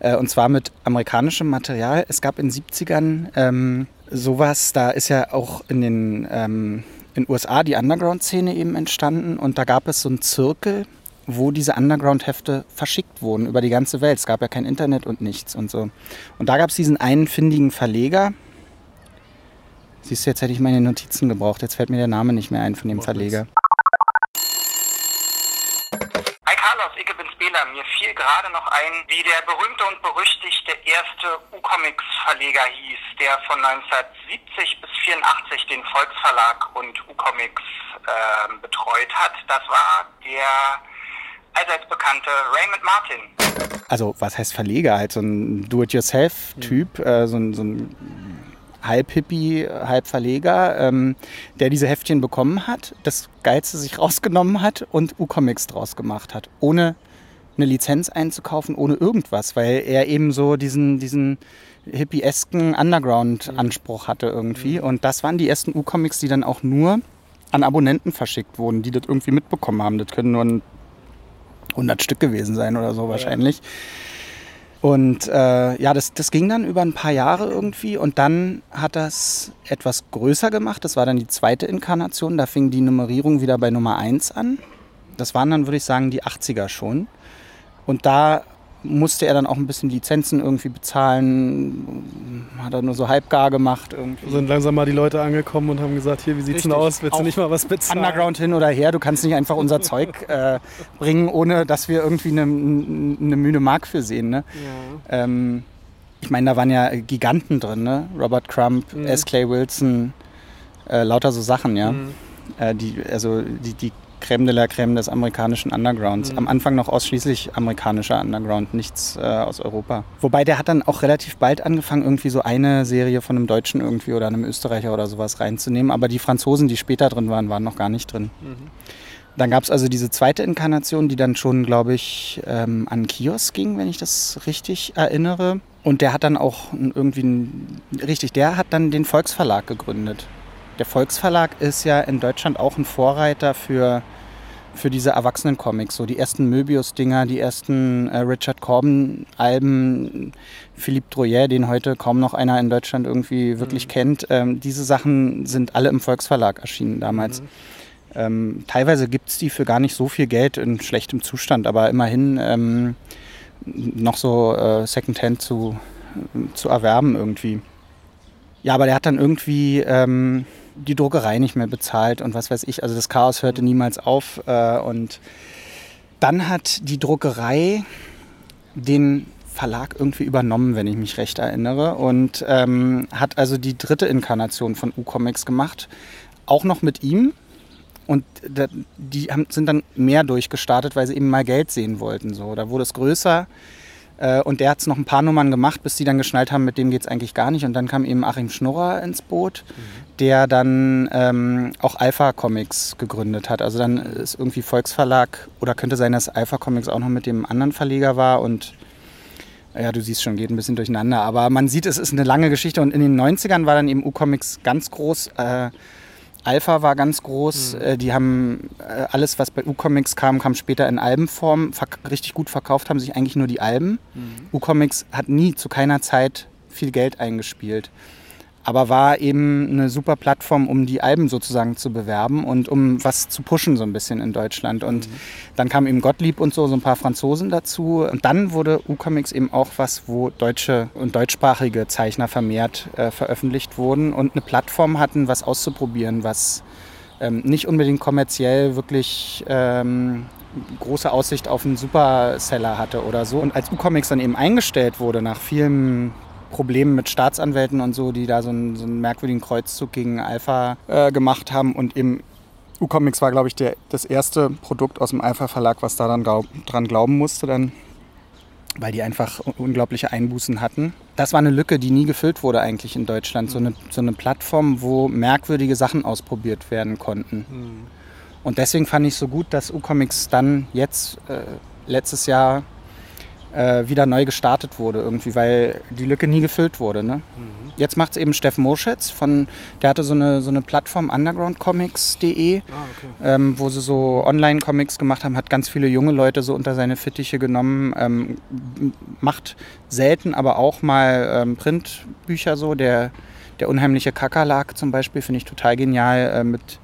S3: äh, und zwar mit amerikanischem Material. Es gab in den 70ern ähm, sowas, da ist ja auch in den ähm, in USA die Underground-Szene eben entstanden und da gab es so einen Zirkel, wo diese Underground-Hefte verschickt wurden über die ganze Welt. Es gab ja kein Internet und nichts und so. Und da gab es diesen einen findigen Verleger, Siehst du, jetzt hätte ich meine Notizen gebraucht. Jetzt fällt mir der Name nicht mehr ein von dem Verleger.
S6: Hi Carlos, ich bin's Bela. Mir fiel gerade noch ein, wie der berühmte und berüchtigte erste U-Comics-Verleger hieß, der von 1970 bis 84 den Volksverlag und U-Comics ähm, betreut hat. Das war der allseits bekannte Raymond Martin.
S3: Also, was heißt Verleger? Halt so ein Do-it-yourself-Typ, äh, so ein, so ein halb Hippie, halb Verleger, ähm, der diese Heftchen bekommen hat, das Geilste sich rausgenommen hat und U-Comics draus gemacht hat. Ohne eine Lizenz einzukaufen, ohne irgendwas, weil er eben so diesen, diesen hippiesken Underground-Anspruch hatte irgendwie. Und das waren die ersten U-Comics, die dann auch nur an Abonnenten verschickt wurden, die das irgendwie mitbekommen haben. Das können nur ein 100 Stück gewesen sein oder so wahrscheinlich. Und äh, ja, das, das ging dann über ein paar Jahre irgendwie und dann hat das etwas größer gemacht. Das war dann die zweite Inkarnation. Da fing die Nummerierung wieder bei Nummer 1 an. Das waren dann, würde ich sagen, die 80er schon. Und da musste er dann auch ein bisschen Lizenzen irgendwie bezahlen. Hat er nur so halbgar gemacht irgendwie.
S2: sind langsam mal die Leute angekommen und haben gesagt, hier, wie sieht's denn
S3: Richtig.
S2: aus? Willst du nicht mal was bezahlen?
S3: Underground hin oder her, du kannst nicht einfach unser Zeug äh, bringen, ohne dass wir irgendwie eine, eine Mühne Mark für sehen. Ne? Ähm, ich meine, da waren ja Giganten drin, ne? Robert Crumb, S. Clay Wilson, äh, lauter so Sachen, ja. Äh, die, also die, die Creme de la Creme des amerikanischen Undergrounds. Am Anfang noch ausschließlich amerikanischer Underground, nichts äh, aus Europa. Wobei der hat dann auch relativ bald angefangen, irgendwie so eine Serie von einem Deutschen irgendwie oder einem Österreicher oder sowas reinzunehmen. Aber die Franzosen, die später drin waren, waren noch gar nicht drin. Dann gab es also diese zweite Inkarnation, die dann schon, glaube ich, ähm, an Kiosk ging, wenn ich das richtig erinnere. Und der hat dann auch irgendwie, richtig, der hat dann den Volksverlag gegründet. Der Volksverlag ist ja in Deutschland auch ein Vorreiter für, für diese Erwachsenen-Comics. So die ersten Möbius-Dinger, die ersten äh, Richard Corbin-Alben, Philippe Droyer, den heute kaum noch einer in Deutschland irgendwie wirklich kennt. Ähm, diese Sachen sind alle im Volksverlag erschienen damals. Ähm, teilweise gibt es die für gar nicht so viel Geld in schlechtem Zustand, aber immerhin, ähm, noch so äh, Secondhand zu, zu erwerben irgendwie. Ja, aber der hat dann irgendwie ähm, die Druckerei nicht mehr bezahlt und was weiß ich. Also das Chaos hörte niemals auf. Äh, und dann hat die Druckerei den Verlag irgendwie übernommen, wenn ich mich recht erinnere. Und ähm, hat also die dritte Inkarnation von U-Comics gemacht. Auch noch mit ihm. Und die sind dann mehr durchgestartet, weil sie eben mal Geld sehen wollten. So. Da wurde es größer. Äh, und der hat es noch ein paar Nummern gemacht, bis die dann geschnallt haben, mit dem geht es eigentlich gar nicht. Und dann kam eben Achim Schnurrer ins Boot, der dann ähm, auch Alpha Comics gegründet hat. Also dann ist irgendwie Volksverlag oder könnte sein, dass Alpha Comics auch noch mit dem anderen Verleger war und ja, du siehst schon, geht ein bisschen durcheinander. Aber man sieht, es ist eine lange Geschichte und in den 90ern war dann eben U-Comics ganz groß. Äh, Alpha war ganz groß. Mhm. Äh, die haben äh, alles, was bei U-Comics kam, kam später in Albenform. richtig gut verkauft haben sich eigentlich nur die Alben. Mhm. U-Comics hat nie zu keiner Zeit viel Geld eingespielt aber war eben eine super Plattform, um die Alben sozusagen zu bewerben und um was zu pushen so ein bisschen in Deutschland. Und mhm. dann kam eben Gottlieb und so, so ein paar Franzosen dazu. Und dann wurde U-Comics eben auch was, wo deutsche und deutschsprachige Zeichner vermehrt äh, veröffentlicht wurden und eine Plattform hatten, was auszuprobieren, was ähm, nicht unbedingt kommerziell wirklich ähm, große Aussicht auf einen Superseller hatte oder so. Und als U-Comics dann eben eingestellt wurde nach vielen Problemen mit Staatsanwälten und so, die da so einen, so einen merkwürdigen Kreuzzug gegen Alpha äh, gemacht haben. Und eben U-Comics war, glaube ich, der, das erste Produkt aus dem Alpha-Verlag, was da dann glaub, dran glauben musste, dann, weil die einfach unglaubliche Einbußen hatten. Das war eine Lücke, die nie gefüllt wurde eigentlich in Deutschland. So eine, so eine Plattform, wo merkwürdige Sachen ausprobiert werden konnten. Mhm. Und deswegen fand ich so gut, dass U-Comics dann jetzt äh, letztes Jahr äh, wieder neu gestartet wurde irgendwie, weil die Lücke nie gefüllt wurde. Ne? Mhm. Jetzt macht es eben Steff Moschetz von, der hatte so eine, so eine Plattform undergroundcomics.de, ah, okay. ähm, wo sie so Online-Comics gemacht haben, hat ganz viele junge Leute so unter seine Fittiche genommen, ähm, macht selten aber auch mal ähm, Printbücher so, der, der unheimliche Kakerlak zum Beispiel, finde ich total genial, äh, mit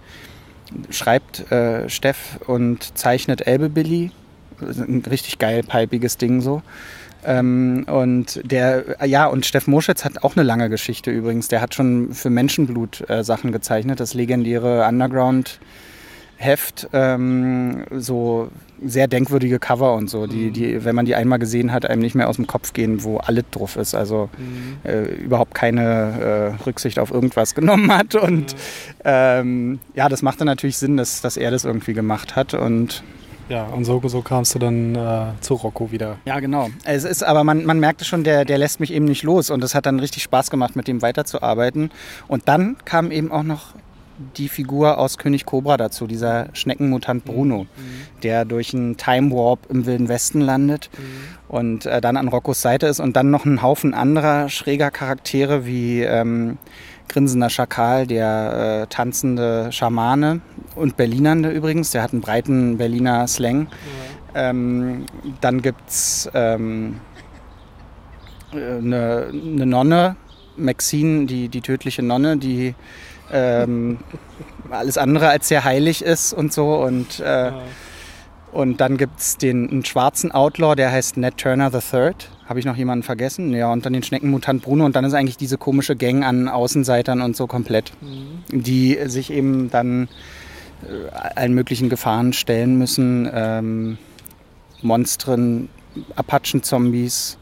S3: schreibt äh, Steff und zeichnet Elbe Billy ein richtig geil pipiges Ding so. Ähm, und der, ja, und Steff Moschitz hat auch eine lange Geschichte übrigens. Der hat schon für Menschenblut äh, Sachen gezeichnet, das legendäre Underground. Heft, ähm, so sehr denkwürdige Cover und so, die, mhm. die, wenn man die einmal gesehen hat, einem nicht mehr aus dem Kopf gehen, wo alles drauf ist. Also mhm. äh, überhaupt keine äh, Rücksicht auf irgendwas genommen hat. Und mhm. ähm, ja, das machte natürlich Sinn, dass, dass er das irgendwie gemacht hat. Und
S2: ja, und so, so kamst du dann äh, zu Rocco wieder.
S3: Ja, genau. Es ist, aber man, man merkte schon, der, der lässt mich eben nicht los und es hat dann richtig Spaß gemacht, mit dem weiterzuarbeiten. Und dann kam eben auch noch die Figur aus König Cobra dazu, dieser Schneckenmutant Bruno, mhm. der durch einen Time Warp im Wilden Westen landet mhm. und äh, dann an Roccos Seite ist und dann noch ein Haufen anderer schräger Charaktere wie ähm, grinsender Schakal, der äh, tanzende Schamane und Berlinernde übrigens. Der hat einen breiten Berliner Slang. Ja. Ähm, dann gibt es ähm, eine, eine, Nonne, Maxine, die, die tödliche Nonne, die ähm, alles andere als sehr heilig ist und so. Und, äh, ja. und dann gibt es den einen schwarzen Outlaw, der heißt Ned Turner III. Habe ich noch jemanden vergessen? Ja, und dann den Schneckenmutant Bruno und dann ist eigentlich diese komische Gang an Außenseitern und so komplett, mhm. die sich eben dann äh, allen möglichen Gefahren stellen müssen. Ähm, Monstren, Apachen-Zombies,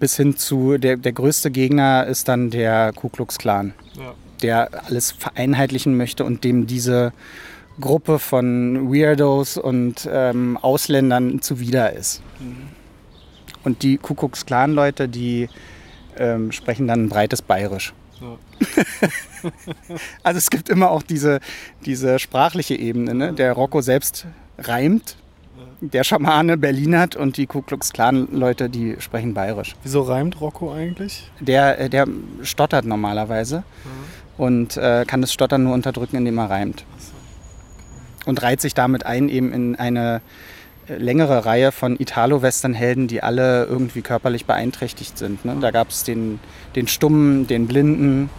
S3: bis hin zu der, der größte Gegner ist dann der Ku Klux Klan, ja. der alles vereinheitlichen möchte und dem diese Gruppe von Weirdos und ähm, Ausländern zuwider ist. Mhm. Und die Kuckucksklan-Leute, die ähm, sprechen dann ein breites Bayerisch. Ja. also es gibt immer auch diese, diese sprachliche Ebene. Ne? Der Rocco selbst reimt, der Schamane Berlinert und die Ku Klux Klan Leute, die sprechen bayerisch.
S2: Wieso reimt Rocco eigentlich?
S3: Der, äh, der stottert normalerweise mhm. und äh, kann das Stottern nur unterdrücken, indem er reimt. Und reiht sich damit ein eben in eine längere Reihe von Italo-Western-Helden, die alle irgendwie körperlich beeinträchtigt sind. Ne? Da gab es den, den Stummen, den Blinden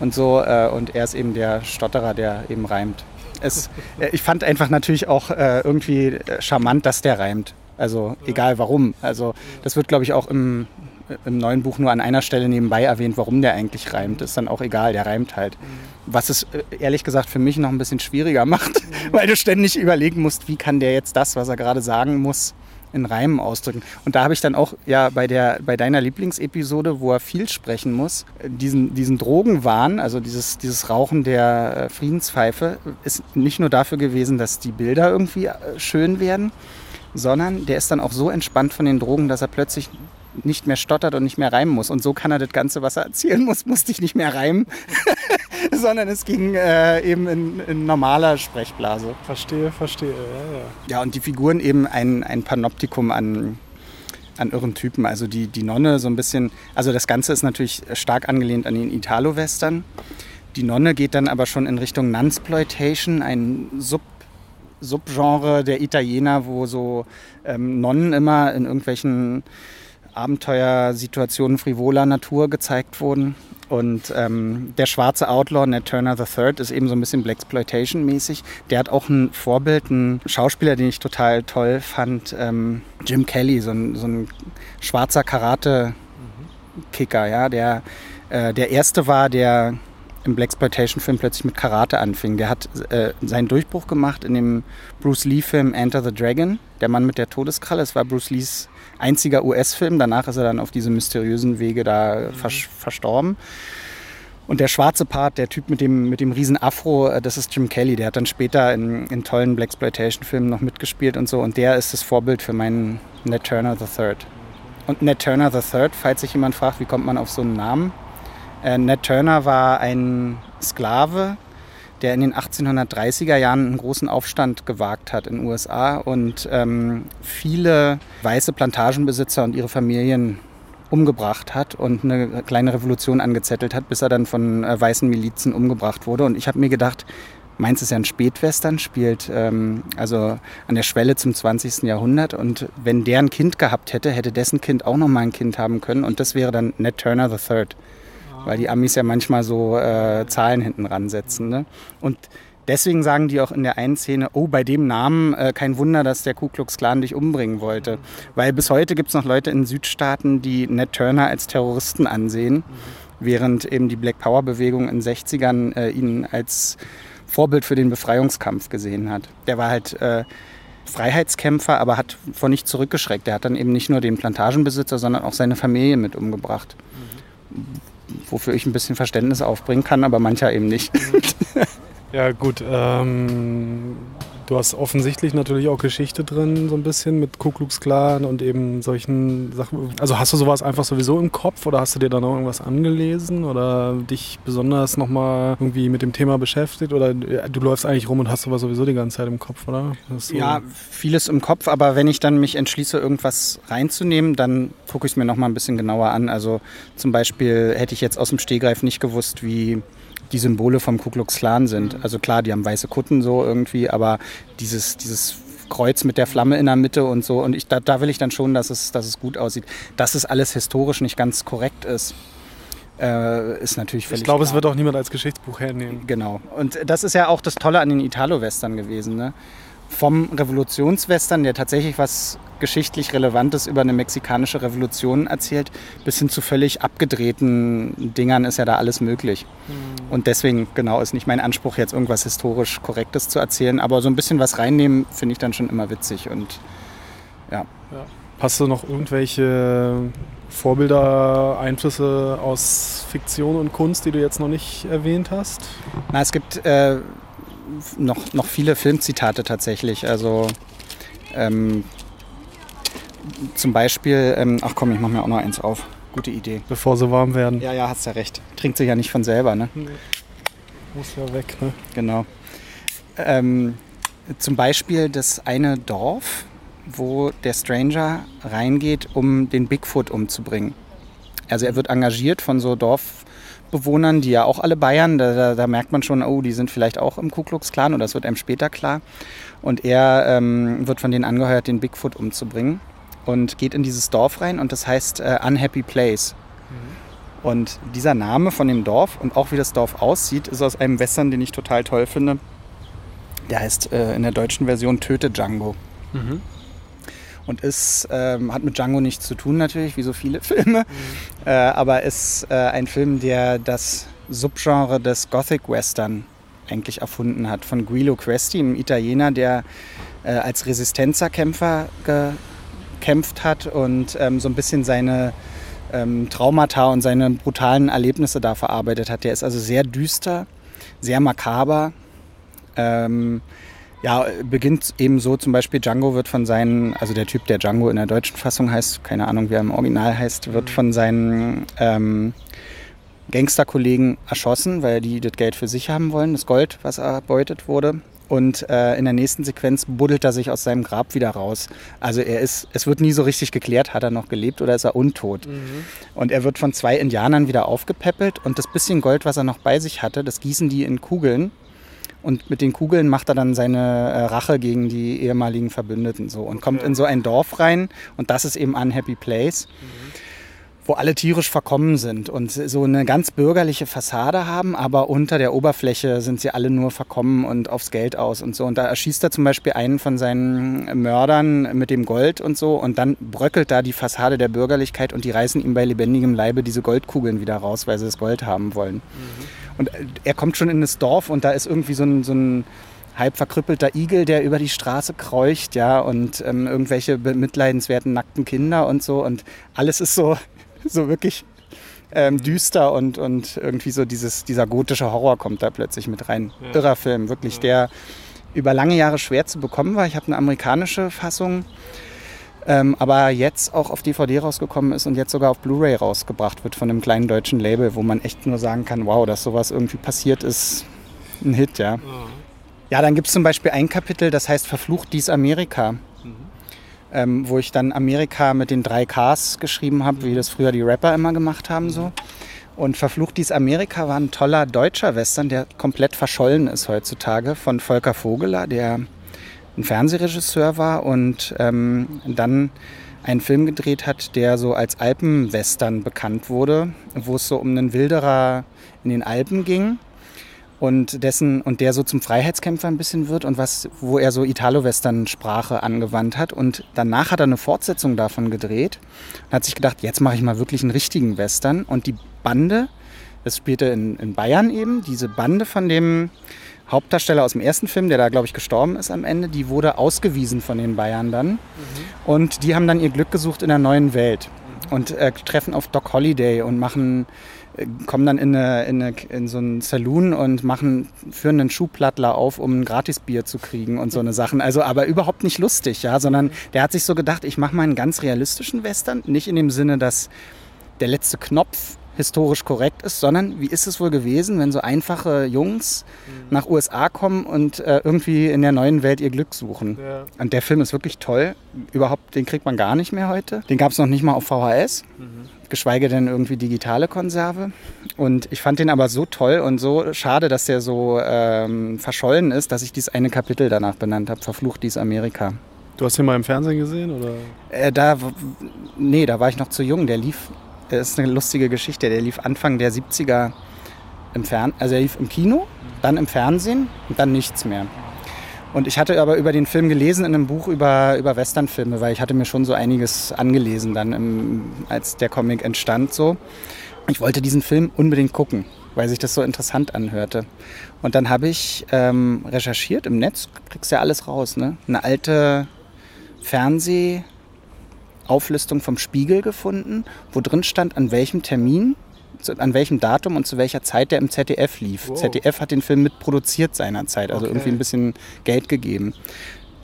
S3: und so. Äh, und er ist eben der Stotterer, der eben reimt. Es, äh, ich fand einfach natürlich auch äh, irgendwie äh, charmant, dass der reimt. Also egal warum. Also das wird, glaube ich, auch im, im neuen Buch nur an einer Stelle nebenbei erwähnt, warum der eigentlich reimt. Ist dann auch egal, der reimt halt. Was es äh, ehrlich gesagt für mich noch ein bisschen schwieriger macht, weil du ständig überlegen musst, wie kann der jetzt das, was er gerade sagen muss, in Reimen ausdrücken. Und da habe ich dann auch ja bei, der, bei deiner Lieblingsepisode, wo er viel sprechen muss, diesen, diesen Drogenwahn, also dieses, dieses Rauchen der äh, Friedenspfeife, ist nicht nur dafür gewesen, dass die Bilder irgendwie äh, schön werden, sondern der ist dann auch so entspannt von den Drogen, dass er plötzlich nicht mehr stottert und nicht mehr reimen muss. Und so kann er das Ganze, was er erzählen muss, musste ich nicht mehr reimen, sondern es ging äh, eben in, in, normaler Sprechblase.
S2: Verstehe, verstehe. Ja, ja.
S3: ja und die Figuren eben ein, ein Panoptikum an, an irren Typen. Also die, die Nonne so ein bisschen, also das Ganze ist natürlich stark angelehnt an den Italo-Western. Die Nonne geht dann aber schon in Richtung Nunsploitation, ein Sub Subgenre der Italiener, wo so ähm, Nonnen immer in irgendwelchen Abenteuersituationen frivoler Natur gezeigt wurden. Und ähm, der schwarze Outlaw, Ned Turner III, ist eben so ein bisschen Blaxploitation-mäßig. Der hat auch ein Vorbild, einen Schauspieler, den ich total toll fand, ähm, Jim Kelly, so ein, so ein schwarzer Karate-Kicker, ja, der äh, der erste war, der im Blaxploitation-Film plötzlich mit Karate anfing. Der hat äh, seinen Durchbruch gemacht in dem Bruce Lee-Film Enter the Dragon, der Mann mit der Todeskralle. Es war Bruce Lees einziger US-Film. Danach ist er dann auf diese mysteriösen Wege da vers verstorben. Und der schwarze Part, der Typ mit dem, mit dem riesen Afro, äh, das ist Jim Kelly. Der hat dann später in, in tollen Blaxploitation-Filmen noch mitgespielt und so. Und der ist das Vorbild für meinen Ned Turner III. Und Ned Turner III, falls sich jemand fragt, wie kommt man auf so einen Namen? Äh, Ned Turner war ein Sklave, der in den 1830er Jahren einen großen Aufstand gewagt hat in den USA und ähm, viele weiße Plantagenbesitzer und ihre Familien umgebracht hat und eine kleine Revolution angezettelt hat, bis er dann von äh, weißen Milizen umgebracht wurde. Und ich habe mir gedacht, meins ist ja ein Spätwestern, spielt ähm, also an der Schwelle zum 20. Jahrhundert. Und wenn der ein Kind gehabt hätte, hätte dessen Kind auch noch mal ein Kind haben können. Und das wäre dann Ned Turner III weil die Amis ja manchmal so äh, Zahlen hinten ransetzen. Ne? Und deswegen sagen die auch in der einen Szene, oh, bei dem Namen äh, kein Wunder, dass der Ku Klux Klan dich umbringen wollte. Weil bis heute gibt es noch Leute in Südstaaten, die Ned Turner als Terroristen ansehen, während eben die Black Power Bewegung in den 60ern äh, ihn als Vorbild für den Befreiungskampf gesehen hat. Der war halt äh, Freiheitskämpfer, aber hat vor nichts zurückgeschreckt. Der hat dann eben nicht nur den Plantagenbesitzer, sondern auch seine Familie mit umgebracht. Mhm wofür ich ein bisschen Verständnis aufbringen kann, aber mancher eben nicht.
S2: ja gut, ähm, Du hast offensichtlich natürlich auch Geschichte drin, so ein bisschen mit Ku Klux Klan und eben solchen Sachen. Also hast du sowas einfach sowieso im Kopf oder hast du dir da noch irgendwas angelesen oder dich besonders nochmal irgendwie mit dem Thema beschäftigt? Oder du läufst eigentlich rum und hast sowas sowieso die ganze Zeit im Kopf, oder?
S3: So ja, vieles im Kopf, aber wenn ich dann mich entschließe, irgendwas reinzunehmen, dann gucke ich es mir nochmal ein bisschen genauer an. Also zum Beispiel hätte ich jetzt aus dem Stehgreif nicht gewusst, wie die Symbole vom Ku Klux Klan sind. Mhm. Also klar, die haben weiße Kutten so irgendwie, aber dieses, dieses Kreuz mit der Flamme in der Mitte und so. Und ich, da, da will ich dann schon, dass es, dass es gut aussieht. Dass es alles historisch nicht ganz korrekt ist, äh, ist natürlich völlig
S2: Ich glaube, es wird auch niemand als Geschichtsbuch hernehmen.
S3: Genau. Und das ist ja auch das Tolle an den Italo-Western gewesen. Ne? Vom Revolutionswestern, der tatsächlich was geschichtlich Relevantes über eine mexikanische Revolution erzählt, bis hin zu völlig abgedrehten Dingern ist ja da alles möglich. Mhm. Und deswegen, genau, ist nicht mein Anspruch, jetzt irgendwas historisch Korrektes zu erzählen, aber so ein bisschen was reinnehmen, finde ich dann schon immer witzig und ja.
S2: ja. Hast du noch irgendwelche Vorbilder, Einflüsse aus Fiktion und Kunst, die du jetzt noch nicht erwähnt hast?
S3: Na, es gibt äh, noch, noch viele Filmzitate tatsächlich. Also ähm, zum Beispiel, ähm, ach komm, ich mach mir auch noch eins auf. Gute Idee.
S2: Bevor sie warm werden.
S3: Ja, ja, hast ja recht. Trinkt sich ja nicht von selber, ne? Nee.
S2: Muss ja weg, ne?
S3: Genau. Ähm, zum Beispiel das eine Dorf, wo der Stranger reingeht, um den Bigfoot umzubringen. Also er wird engagiert von so Dorf, Bewohnern, die ja auch alle Bayern, da, da, da, merkt man schon, oh, die sind vielleicht auch im Ku Klux Klan oder das wird einem später klar. Und er ähm, wird von denen angeheuert, den Bigfoot umzubringen und geht in dieses Dorf rein und das heißt äh, Unhappy Place. Mhm. Und dieser Name von dem Dorf und auch wie das Dorf aussieht, ist aus einem Western, den ich total toll finde. Der heißt äh, in der deutschen Version Töte Django. Mhm. Und ist, ähm, hat mit Django nichts zu tun natürlich, wie so viele Filme, mhm. äh, aber ist äh, ein Film, der das Subgenre des Gothic Western eigentlich erfunden hat, von Guido Questi, einem Italiener, der äh, als Resistenzerkämpfer gekämpft hat und ähm, so ein bisschen seine ähm, Traumata und seine brutalen Erlebnisse da verarbeitet hat. Der ist also sehr düster, sehr makaber. Ähm, ja, beginnt eben so, zum Beispiel Django wird von seinen, also der Typ, der Django in der deutschen Fassung heißt, keine Ahnung, wie er im Original heißt, wird von seinen ähm, Gangsterkollegen erschossen, weil die das Geld für sich haben wollen, das Gold, was erbeutet wurde. Und äh, in der nächsten Sequenz buddelt er sich aus seinem Grab wieder raus. Also er ist, es wird nie so richtig geklärt, hat er noch gelebt oder ist er untot. Mhm. Und er wird von zwei Indianern wieder aufgepäppelt und das bisschen Gold, was er noch bei sich hatte, das gießen die in Kugeln und mit den Kugeln macht er dann seine äh, Rache gegen die ehemaligen Verbündeten so und kommt in so ein Dorf rein und das ist eben Unhappy Place. Mhm wo alle tierisch verkommen sind und so eine ganz bürgerliche Fassade haben, aber unter der Oberfläche sind sie alle nur verkommen und aufs Geld aus und so. Und da erschießt er zum Beispiel einen von seinen Mördern mit dem Gold und so und dann bröckelt da die Fassade der Bürgerlichkeit und die reißen ihm bei lebendigem Leibe diese Goldkugeln wieder raus, weil sie das Gold haben wollen. Mhm. Und er kommt schon in das Dorf und da ist irgendwie so ein, so ein halb verkrüppelter Igel, der über die Straße kreucht, ja, und ähm, irgendwelche bemitleidenswerten nackten Kinder und so. Und alles ist so so wirklich ähm, düster und, und irgendwie so dieses, dieser gotische Horror kommt da plötzlich mit rein. Ja. Irrer Film, wirklich, ja. der über lange Jahre schwer zu bekommen war. Ich habe eine amerikanische Fassung, ähm, aber jetzt auch auf DVD rausgekommen ist und jetzt sogar auf Blu-ray rausgebracht wird von einem kleinen deutschen Label, wo man echt nur sagen kann, wow, dass sowas irgendwie passiert ist, ein Hit, ja. Ja, dann gibt es zum Beispiel ein Kapitel, das heißt Verflucht dies Amerika ähm, wo ich dann Amerika mit den drei Ks geschrieben habe, wie das früher die Rapper immer gemacht haben. So. Und Verflucht dies Amerika war ein toller deutscher Western, der komplett verschollen ist heutzutage von Volker Vogeler, der ein Fernsehregisseur war und ähm, dann einen Film gedreht hat, der so als Alpenwestern bekannt wurde, wo es so um einen Wilderer in den Alpen ging und dessen und der so zum Freiheitskämpfer ein bisschen wird und was wo er so Italo-Western-Sprache angewandt hat. Und danach hat er eine Fortsetzung davon gedreht und hat sich gedacht, jetzt mache ich mal wirklich einen richtigen Western. Und die Bande, das spielte in, in Bayern eben, diese Bande von dem Hauptdarsteller aus dem ersten Film, der da glaube ich gestorben ist am Ende, die wurde ausgewiesen von den Bayern dann mhm. und die haben dann ihr Glück gesucht in der neuen Welt und äh, treffen auf Doc Holiday und machen kommen dann in, eine, in, eine, in so einen Saloon und machen, führen einen Schuhplattler auf, um ein Gratisbier zu kriegen und so eine Sachen. Also aber überhaupt nicht lustig, ja, sondern der hat sich so gedacht, ich mache mal einen ganz realistischen Western, nicht in dem Sinne, dass der letzte Knopf historisch korrekt ist, sondern wie ist es wohl gewesen, wenn so einfache Jungs mhm. nach USA kommen und äh, irgendwie in der neuen Welt ihr Glück suchen. Ja. Und der Film ist wirklich toll. Überhaupt, den kriegt man gar nicht mehr heute. Den gab es noch nicht mal auf VHS. Mhm geschweige denn irgendwie digitale Konserve. Und ich fand den aber so toll und so schade, dass der so ähm, verschollen ist, dass ich dieses eine Kapitel danach benannt habe, Verflucht dies Amerika.
S2: Du hast ihn mal im Fernsehen gesehen? Oder?
S3: Äh, da, nee, da war ich noch zu jung. Der lief, ist eine lustige Geschichte, der lief Anfang der 70er im Fern also er lief im Kino, dann im Fernsehen und dann nichts mehr. Und ich hatte aber über den Film gelesen in einem Buch über, über Westernfilme, weil ich hatte mir schon so einiges angelesen dann, im, als der Comic entstand so. Ich wollte diesen Film unbedingt gucken, weil sich das so interessant anhörte. Und dann habe ich ähm, recherchiert im Netz, kriegst ja alles raus, ne? Eine alte Fernsehauflistung vom Spiegel gefunden, wo drin stand, an welchem Termin an welchem Datum und zu welcher Zeit der im ZDF lief. Wow. ZDF hat den Film mitproduziert seinerzeit, also okay. irgendwie ein bisschen Geld gegeben.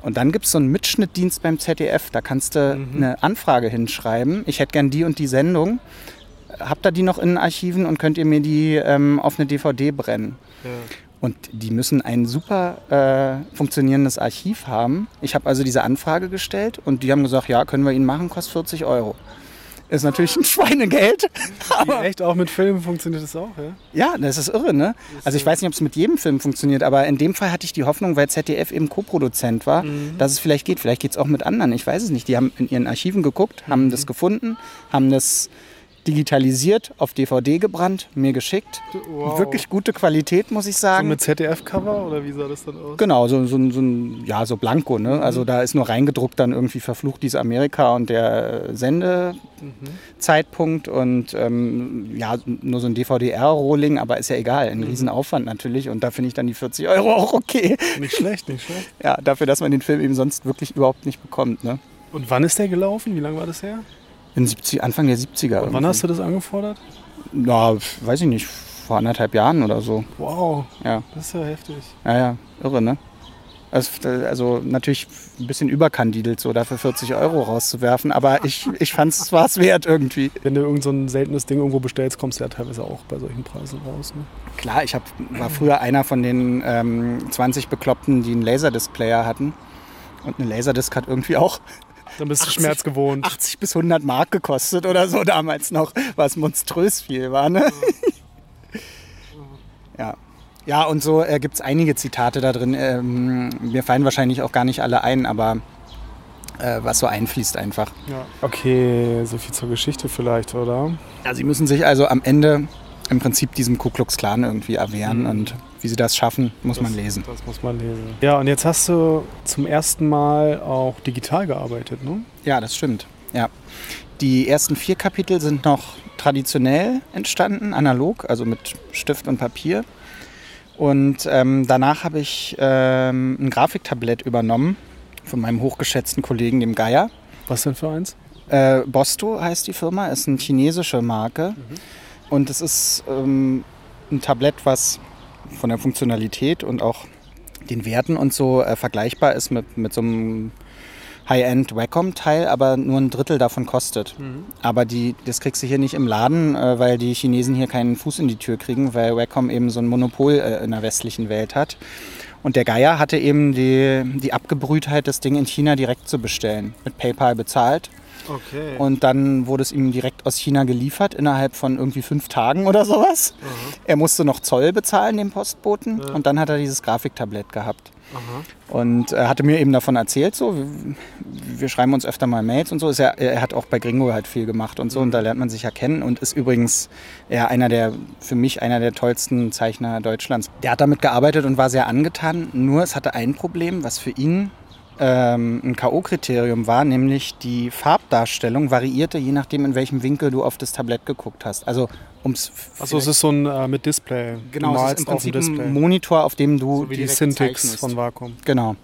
S3: Und dann gibt es so einen Mitschnittdienst beim ZDF, da kannst du mhm. eine Anfrage hinschreiben. Ich hätte gern die und die Sendung. Habt ihr die noch in den Archiven und könnt ihr mir die ähm, auf eine DVD brennen? Ja. Und die müssen ein super äh, funktionierendes Archiv haben. Ich habe also diese Anfrage gestellt und die haben gesagt, ja, können wir Ihnen machen, kostet 40 Euro. Ist natürlich ein Schweinegeld.
S2: Aber echt, auch mit Filmen funktioniert das auch, ja?
S3: Ja, das ist irre, ne? Also ich weiß nicht, ob es mit jedem Film funktioniert, aber in dem Fall hatte ich die Hoffnung, weil ZDF eben Co-Produzent war, mhm. dass es vielleicht geht. Vielleicht geht es auch mit anderen, ich weiß es nicht. Die haben in ihren Archiven geguckt, haben mhm. das gefunden, haben das digitalisiert, auf DVD gebrannt, mir geschickt.
S2: Wow.
S3: Wirklich gute Qualität, muss ich
S2: So
S3: sagen.
S2: mit ZDF-Cover oder wie sah das dann aus?
S3: Genau, so, so, so ein, ja, so blanko, ne? Also da ist nur reingedruckt dann irgendwie verflucht dies Amerika und der Sendezeitpunkt und ähm, ja, nur so ein DVD-R-Rolling, aber ist ja egal, ein Riesenaufwand natürlich und da finde ich dann die 40 Euro auch okay.
S2: Nicht schlecht, nicht schlecht.
S3: Ja, dafür, dass man den Film eben sonst wirklich überhaupt nicht bekommt, ne?
S2: Und wann ist der gelaufen? Wie lange war das her?
S3: In 70, Anfang der 70er.
S2: Und wann hast du das angefordert?
S3: Na, weiß ich nicht, vor anderthalb Jahren oder so.
S2: Wow,
S3: Ja,
S2: das ist ja heftig.
S3: ja, ja irre, ne? Also, also natürlich ein bisschen überkandidelt, so dafür 40 Euro rauszuwerfen, aber ich, ich fand es war es wert irgendwie.
S2: Wenn du irgend so ein seltenes Ding irgendwo bestellst, kommst du ja teilweise auch bei solchen Preisen raus. Ne?
S3: Klar, ich hab, war früher einer von den ähm, 20 Bekloppten, die einen Laserdisc-Player hatten. Und eine Laserdisc hat irgendwie auch
S2: Dann bist du
S3: 80
S2: Schmerz gewohnt.
S3: 80 bis 100 Mark gekostet oder so damals noch, was monströs viel war. Ne? ja. ja, und so äh, gibt es einige Zitate da drin. Ähm, mir fallen wahrscheinlich auch gar nicht alle ein, aber äh, was so einfließt einfach.
S2: Ja. Okay, so viel zur Geschichte vielleicht, oder?
S3: Ja, sie müssen sich also am Ende im Prinzip diesem Ku Klux Klan irgendwie erwehren und wie sie das schaffen, muss man lesen.
S2: Das muss man lesen. Ja, und jetzt hast du zum ersten Mal auch digital gearbeitet, ne?
S3: Ja, das stimmt. Ja. Die ersten vier Kapitel sind noch traditionell entstanden, analog, also mit Stift und Papier. Und ähm, danach habe ich ähm, ein Grafiktablett übernommen von meinem hochgeschätzten Kollegen, dem Geier.
S2: Was denn für eins?
S3: Äh, Bosto heißt die Firma, ist eine chinesische Marke. Und es ist ähm, ein Tablett, was von der Funktionalität und auch den Werten und so äh, vergleichbar ist mit, mit so einem High-End Wacom-Teil, aber nur ein Drittel davon kostet. Aber die, das kriegst du hier nicht im Laden, äh, weil die Chinesen hier keinen Fuß in die Tür kriegen, weil Wacom eben so ein Monopol äh, in der westlichen Welt hat. Und der Geier hatte eben die, die Abgebrühtheit, das Ding in China direkt zu bestellen. Mit PayPal bezahlt.
S2: Okay.
S3: Und dann wurde es ihm direkt aus China geliefert, innerhalb von irgendwie fünf Tagen oder sowas. Er musste noch Zoll bezahlen, dem Postboten. Und dann hat er dieses Grafiktablett gehabt. Und er hatte mir eben davon erzählt, so, wir, wir schreiben uns öfter mal Mails und so. Er, er hat auch bei Gringo halt viel gemacht und so. Und da lernt man sich ja kennen und ist übrigens ja, einer der, für mich einer der tollsten Zeichner Deutschlands. Der hat damit gearbeitet und war sehr angetan. Nur es hatte ein Problem, was für ihn ähm, ein K.O.-Kriterium war, nämlich die Farbdarstellung variierte je nachdem, in welchem Winkel du auf das Tablett geguckt hast. Also ums
S2: Achso, es ist so ein äh, mit Display.
S3: genau, es ist im Prinzip ein Monitor, auf dem du
S2: so wie die Syntax von Wacom.
S3: Genau.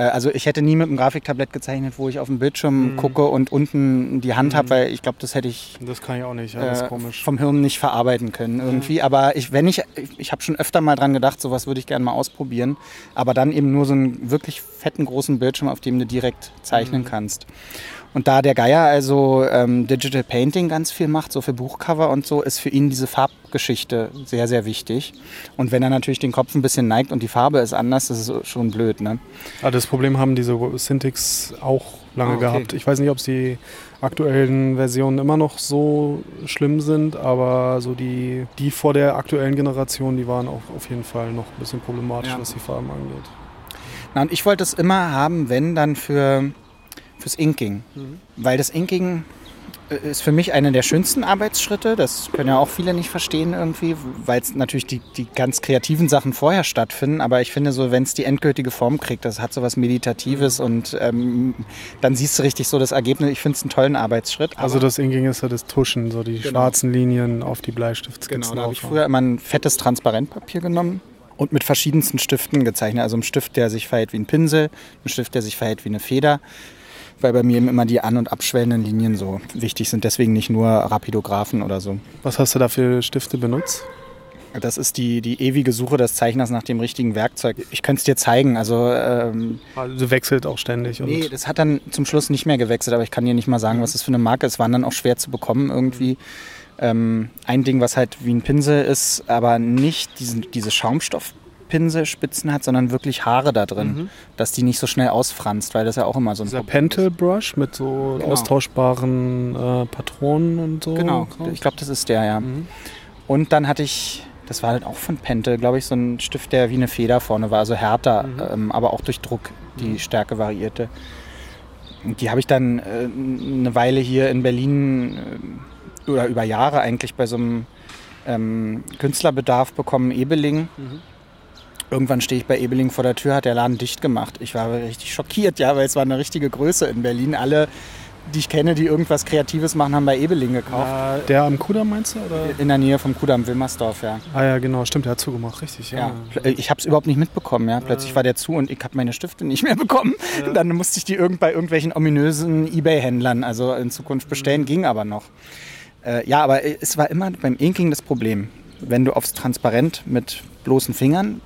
S3: Äh, Also ich hätte nie mit einem Grafiktablett gezeichnet, wo ich auf dem
S2: Mhm.
S3: Bildschirm gucke und unten die Hand habe, weil ich glaube, das hätte ich
S2: Das kann ich auch nicht, ja, das ist
S3: äh,
S2: komisch.
S3: vom Hirn nicht verarbeiten können irgendwie. Aber ich, wenn ich, ich, habe schon öfter mal dran gedacht, sowas würde ich gerne mal ausprobieren. Aber dann eben nur so einen wirklich fetten großen Bildschirm, auf dem du direkt
S2: Mhm.
S3: zeichnen kannst. Und da der Geier also ähm, Digital Painting ganz viel macht, so für Buchcover und so, ist für ihn diese Farbgeschichte sehr, sehr wichtig. Und wenn er natürlich den Kopf ein bisschen neigt und die Farbe ist anders, das ist schon blöd, ne?
S2: Ah, das Problem haben diese Synthics auch lange
S3: Ah, okay.
S2: gehabt. Ich weiß nicht, ob die aktuellen Versionen immer noch so schlimm sind, aber so die, die vor der aktuellen Generation, die waren auch auf jeden Fall noch ein bisschen problematisch,
S3: Ja.
S2: was die Farben angeht.
S3: Na, und ich wollte es immer haben, wenn dann für, fürs Inking. Weil das Inking äh, ist für mich einer der schönsten Arbeitsschritte. Das können ja auch viele nicht verstehen irgendwie, weil es natürlich die, die ganz kreativen Sachen vorher stattfinden. Aber ich finde so, wenn es die endgültige Form kriegt, das hat so was Meditatives und ähm, dann siehst du richtig so das Ergebnis. Ich finde es einen tollen Arbeitsschritt.
S2: Also das Inking ist ja das Tuschen, so die
S3: Genau.
S2: schwarzen Linien auf die Bleistiftskizzen.
S3: Genau, da habe ich früher immer ein fettes Transparentpapier genommen und mit verschiedensten Stiften gezeichnet. Also ein Stift, der sich verhält wie ein Pinsel, ein Stift, der sich verhält wie eine Feder, weil bei mir eben immer die an- und abschwellenden Linien so wichtig sind. Deswegen nicht nur Rapidographen oder so.
S2: Was hast du da für Stifte benutzt?
S3: Das ist die, die ewige Suche des Zeichners nach dem richtigen Werkzeug. Ich könnte es dir zeigen. Also ähm,
S2: Also wechselt auch ständig. Und
S3: Nee, das hat dann zum Schluss nicht mehr gewechselt, aber ich kann dir nicht mal sagen, was das für eine Marke ist. Waren dann auch schwer zu bekommen irgendwie. Ähm, ein Ding, was halt wie ein Pinsel ist, aber nicht diesen, diese Schaumstoffpinselspitzen hat, sondern wirklich Haare da drin, dass die nicht so schnell ausfranst, weil das ja auch immer so ein
S2: dieser. Pentel Brush mit so
S3: Genau.
S2: austauschbaren äh, Patronen und so.
S3: Genau, ich glaube, das ist der, ja.
S2: Mhm.
S3: Und dann hatte ich, das war halt auch von Pentel, glaube ich, so ein Stift, der wie eine Feder vorne war, also härter,
S2: Mhm.
S3: ähm, aber auch durch Druck die Stärke variierte. Und die habe ich dann äh, eine Weile hier in Berlin oder über Jahre eigentlich bei so einem ähm, Künstlerbedarf bekommen, Ebeling. Irgendwann stehe ich bei Ebeling vor der Tür, hat der Laden dicht gemacht. Ich war richtig schockiert, ja, weil es war eine richtige Größe in Berlin. Alle, die ich kenne, die irgendwas Kreatives machen, haben bei Ebeling gekauft.
S2: Äh, der am Kudamm meinst du? Oder?
S3: In der Nähe vom Kudamm Wilmersdorf, ja.
S2: Ah ja, genau, stimmt, der hat zugemacht, richtig.
S3: Ja, pl- ich habe es überhaupt nicht mitbekommen. Ja. Plötzlich war der zu und ich habe meine Stifte nicht mehr bekommen. Dann musste ich die irgend bei irgendwelchen ominösen Ebay-Händlern, also in Zukunft bestellen, ging aber noch. Äh, ja, aber es war immer beim Inking das Problem. Wenn du aufs Transparent mit bloßen Fingern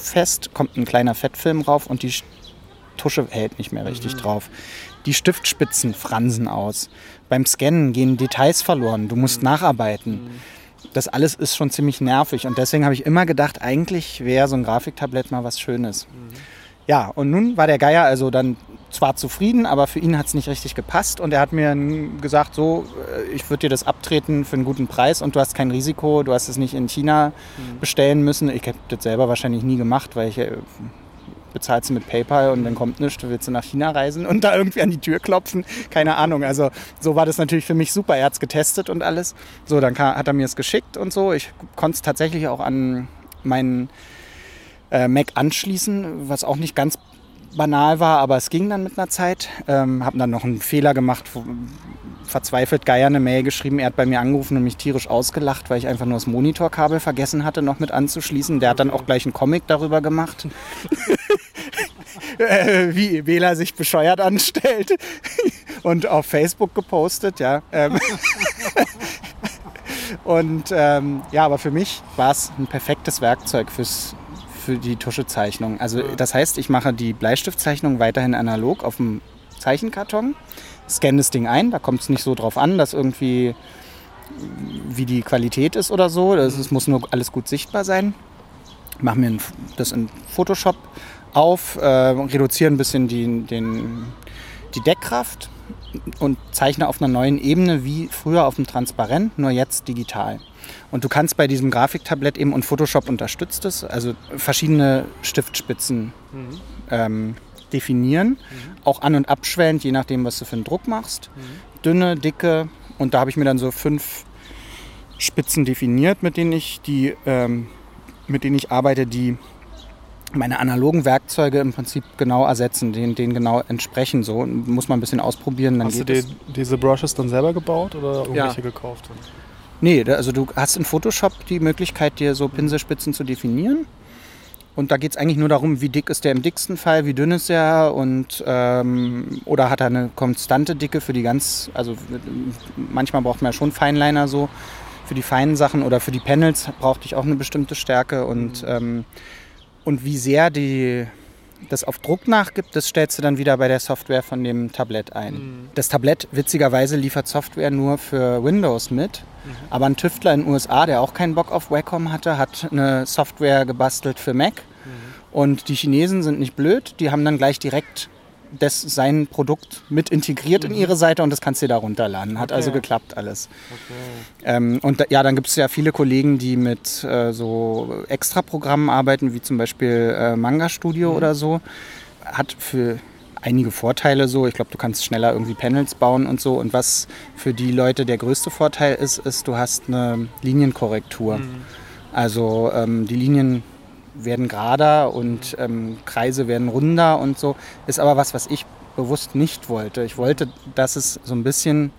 S3: fest, kommt ein kleiner Fettfilm rauf und die Tusche hält nicht mehr richtig drauf. Die Stiftspitzen fransen aus. Beim Scannen gehen Details verloren. Du musst nacharbeiten. Das alles ist schon ziemlich nervig und deswegen habe ich immer gedacht, eigentlich wäre so ein Grafiktablett mal was Schönes. Ja, und nun war der Geier also dann zwar zufrieden, aber für ihn hat es nicht richtig gepasst und er hat mir gesagt, so, äh, ich würde dir das abtreten für einen guten Preis und du hast kein Risiko, du hast es nicht in China bestellen müssen. Ich habe das selber wahrscheinlich nie gemacht, weil ich äh, bezahlst du mit PayPal und dann kommt nichts, willst du nach China reisen und da irgendwie an die Tür klopfen? Keine Ahnung. Also so war das natürlich für mich super. Er hat es getestet und alles. So, dann hat er mir es geschickt und so. Ich konnte es tatsächlich auch an meinen äh, Mac anschließen, was auch nicht ganz banal war, aber es ging dann mit einer Zeit. Ähm, habe dann noch einen Fehler gemacht, verzweifelt Geier eine Mail geschrieben. Er hat bei mir angerufen und mich tierisch ausgelacht, weil ich einfach nur das Monitorkabel vergessen hatte, noch mit anzuschließen. Der hat dann auch gleich einen Comic darüber gemacht. äh, wie Wähler sich bescheuert anstellt und auf Facebook gepostet, ja. Ähm, und ähm, ja, aber für mich war es ein perfektes Werkzeug fürs, für die Tuschezeichnung. Also das heißt, ich mache die Bleistiftzeichnung weiterhin analog auf dem Zeichenkarton, scanne das Ding ein, da kommt es nicht so drauf an, dass irgendwie wie die Qualität ist oder so. Es muss nur alles gut sichtbar sein. Mache mir das in Photoshop auf, äh, reduziere ein bisschen die, den, die Deckkraft und zeichne auf einer neuen Ebene wie früher auf dem Transparent, nur jetzt digital. Und du kannst bei diesem Grafiktablett eben, und Photoshop unterstützt es, also verschiedene Stiftspitzen ähm, definieren, auch an- und abschwellend, je nachdem, was du für einen Druck machst. Dünne, dicke, und da habe ich mir dann so fünf Spitzen definiert, mit denen ich die, ähm, mit denen ich arbeite, die meine analogen Werkzeuge im Prinzip genau ersetzen, denen, denen genau entsprechen. So muss man ein bisschen ausprobieren,
S2: Hast du
S3: es.
S2: diese Brushes dann selber gebaut oder irgendwelche gekauft?
S3: Nee, also du hast in Photoshop die Möglichkeit, dir so Pinselspitzen zu definieren. Und da geht es eigentlich nur darum, wie dick ist der im dicksten Fall, wie dünn ist er und ähm, oder hat er eine konstante Dicke für die ganz, also manchmal braucht man ja schon Feinliner so für die feinen Sachen oder für die Panels brauchte ich auch eine bestimmte Stärke und, ähm, und wie sehr die das auf Druck nachgibt, das stellst du dann wieder bei der Software von dem Tablett ein. Das Tablett, witzigerweise, liefert Software nur für Windows mit. Aber ein Tüftler in den USA, der auch keinen Bock auf Wacom hatte, hat eine Software gebastelt für Mac. Und die Chinesen sind nicht blöd, die haben dann gleich direkt das, sein Produkt mit integriert in ihre Seite und das kannst du dir da runterladen. Hat also geklappt alles. Ähm, und da, ja, dann gibt es ja viele Kollegen, die mit äh, so Extra-Programmen arbeiten, wie zum Beispiel äh, Manga Studio oder so. Hat für einige Vorteile so. Ich glaube, du kannst schneller irgendwie Panels bauen und so. Und was für die Leute der größte Vorteil ist, ist, du hast eine Linienkorrektur. Also ähm, die Linien werden gerader und ähm, Kreise werden runder und so. Ist aber was, was ich bewusst nicht wollte. Ich wollte, dass es so ein bisschen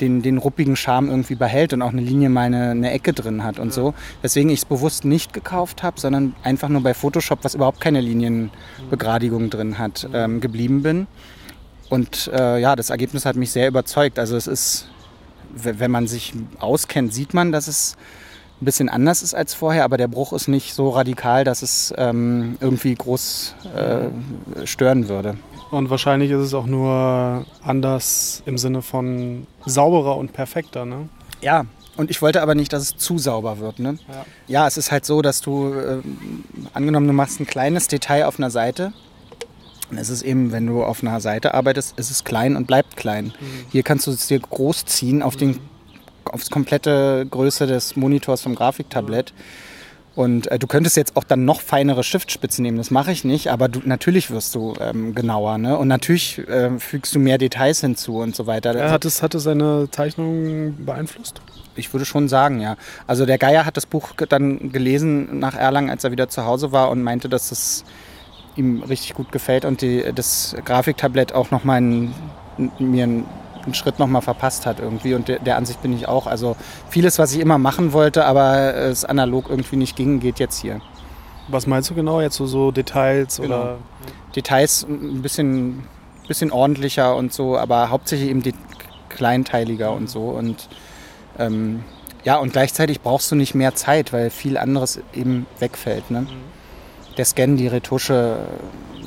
S3: den, den ruppigen Charme irgendwie behält und auch eine Linie mal eine, eine Ecke drin hat und so. Weswegen ich es bewusst nicht gekauft habe, sondern einfach nur bei Photoshop, was überhaupt keine Linienbegradigung drin hat, ähm, geblieben bin. Und äh, ja, das Ergebnis hat mich sehr überzeugt. Also es ist, wenn man sich auskennt, sieht man, dass es ein bisschen anders ist als vorher, aber der Bruch ist nicht so radikal, dass es ähm, irgendwie groß äh, stören würde.
S2: Und wahrscheinlich ist es auch nur anders im Sinne von sauberer und perfekter, ne?
S3: Ja, und ich wollte aber nicht, dass es zu sauber wird. Ne?
S2: Ja.
S3: Ja. es ist halt so, dass du, äh, angenommen, du machst ein kleines Detail auf einer Seite. Und es ist eben, wenn du auf einer Seite arbeitest, ist es klein und bleibt klein. Hier kannst du es dir groß ziehen auf den, aufs komplette Größe des Monitors vom Grafiktablett. Und äh, du könntest jetzt auch dann noch feinere Stiftspitzen nehmen, das mache ich nicht, aber du, natürlich wirst du ähm, genauer. Ne? Und natürlich äh, fügst du mehr Details hinzu und so weiter.
S2: Ja, hat, es, hat es seine Zeichnung beeinflusst?
S3: Ich würde schon sagen, ja. Also der Geier hat das Buch dann gelesen nach Erlangen, als er wieder zu Hause war und meinte, dass es ihm richtig gut gefällt und die, das Grafiktablett auch nochmal mir einen, einen Schritt nochmal verpasst hat irgendwie. Und der, der, Ansicht bin ich auch. Also vieles, was ich immer machen wollte, aber es analog irgendwie nicht ging, geht jetzt hier.
S2: Was meinst du genau? Jetzt so, so Details
S3: genau.
S2: oder?
S3: Details ein bisschen, bisschen ordentlicher und so, aber hauptsächlich eben kleinteiliger und so. Und ähm, ja, und gleichzeitig brauchst du nicht mehr Zeit, weil viel anderes eben wegfällt. Ne? Der Scan, die Retusche,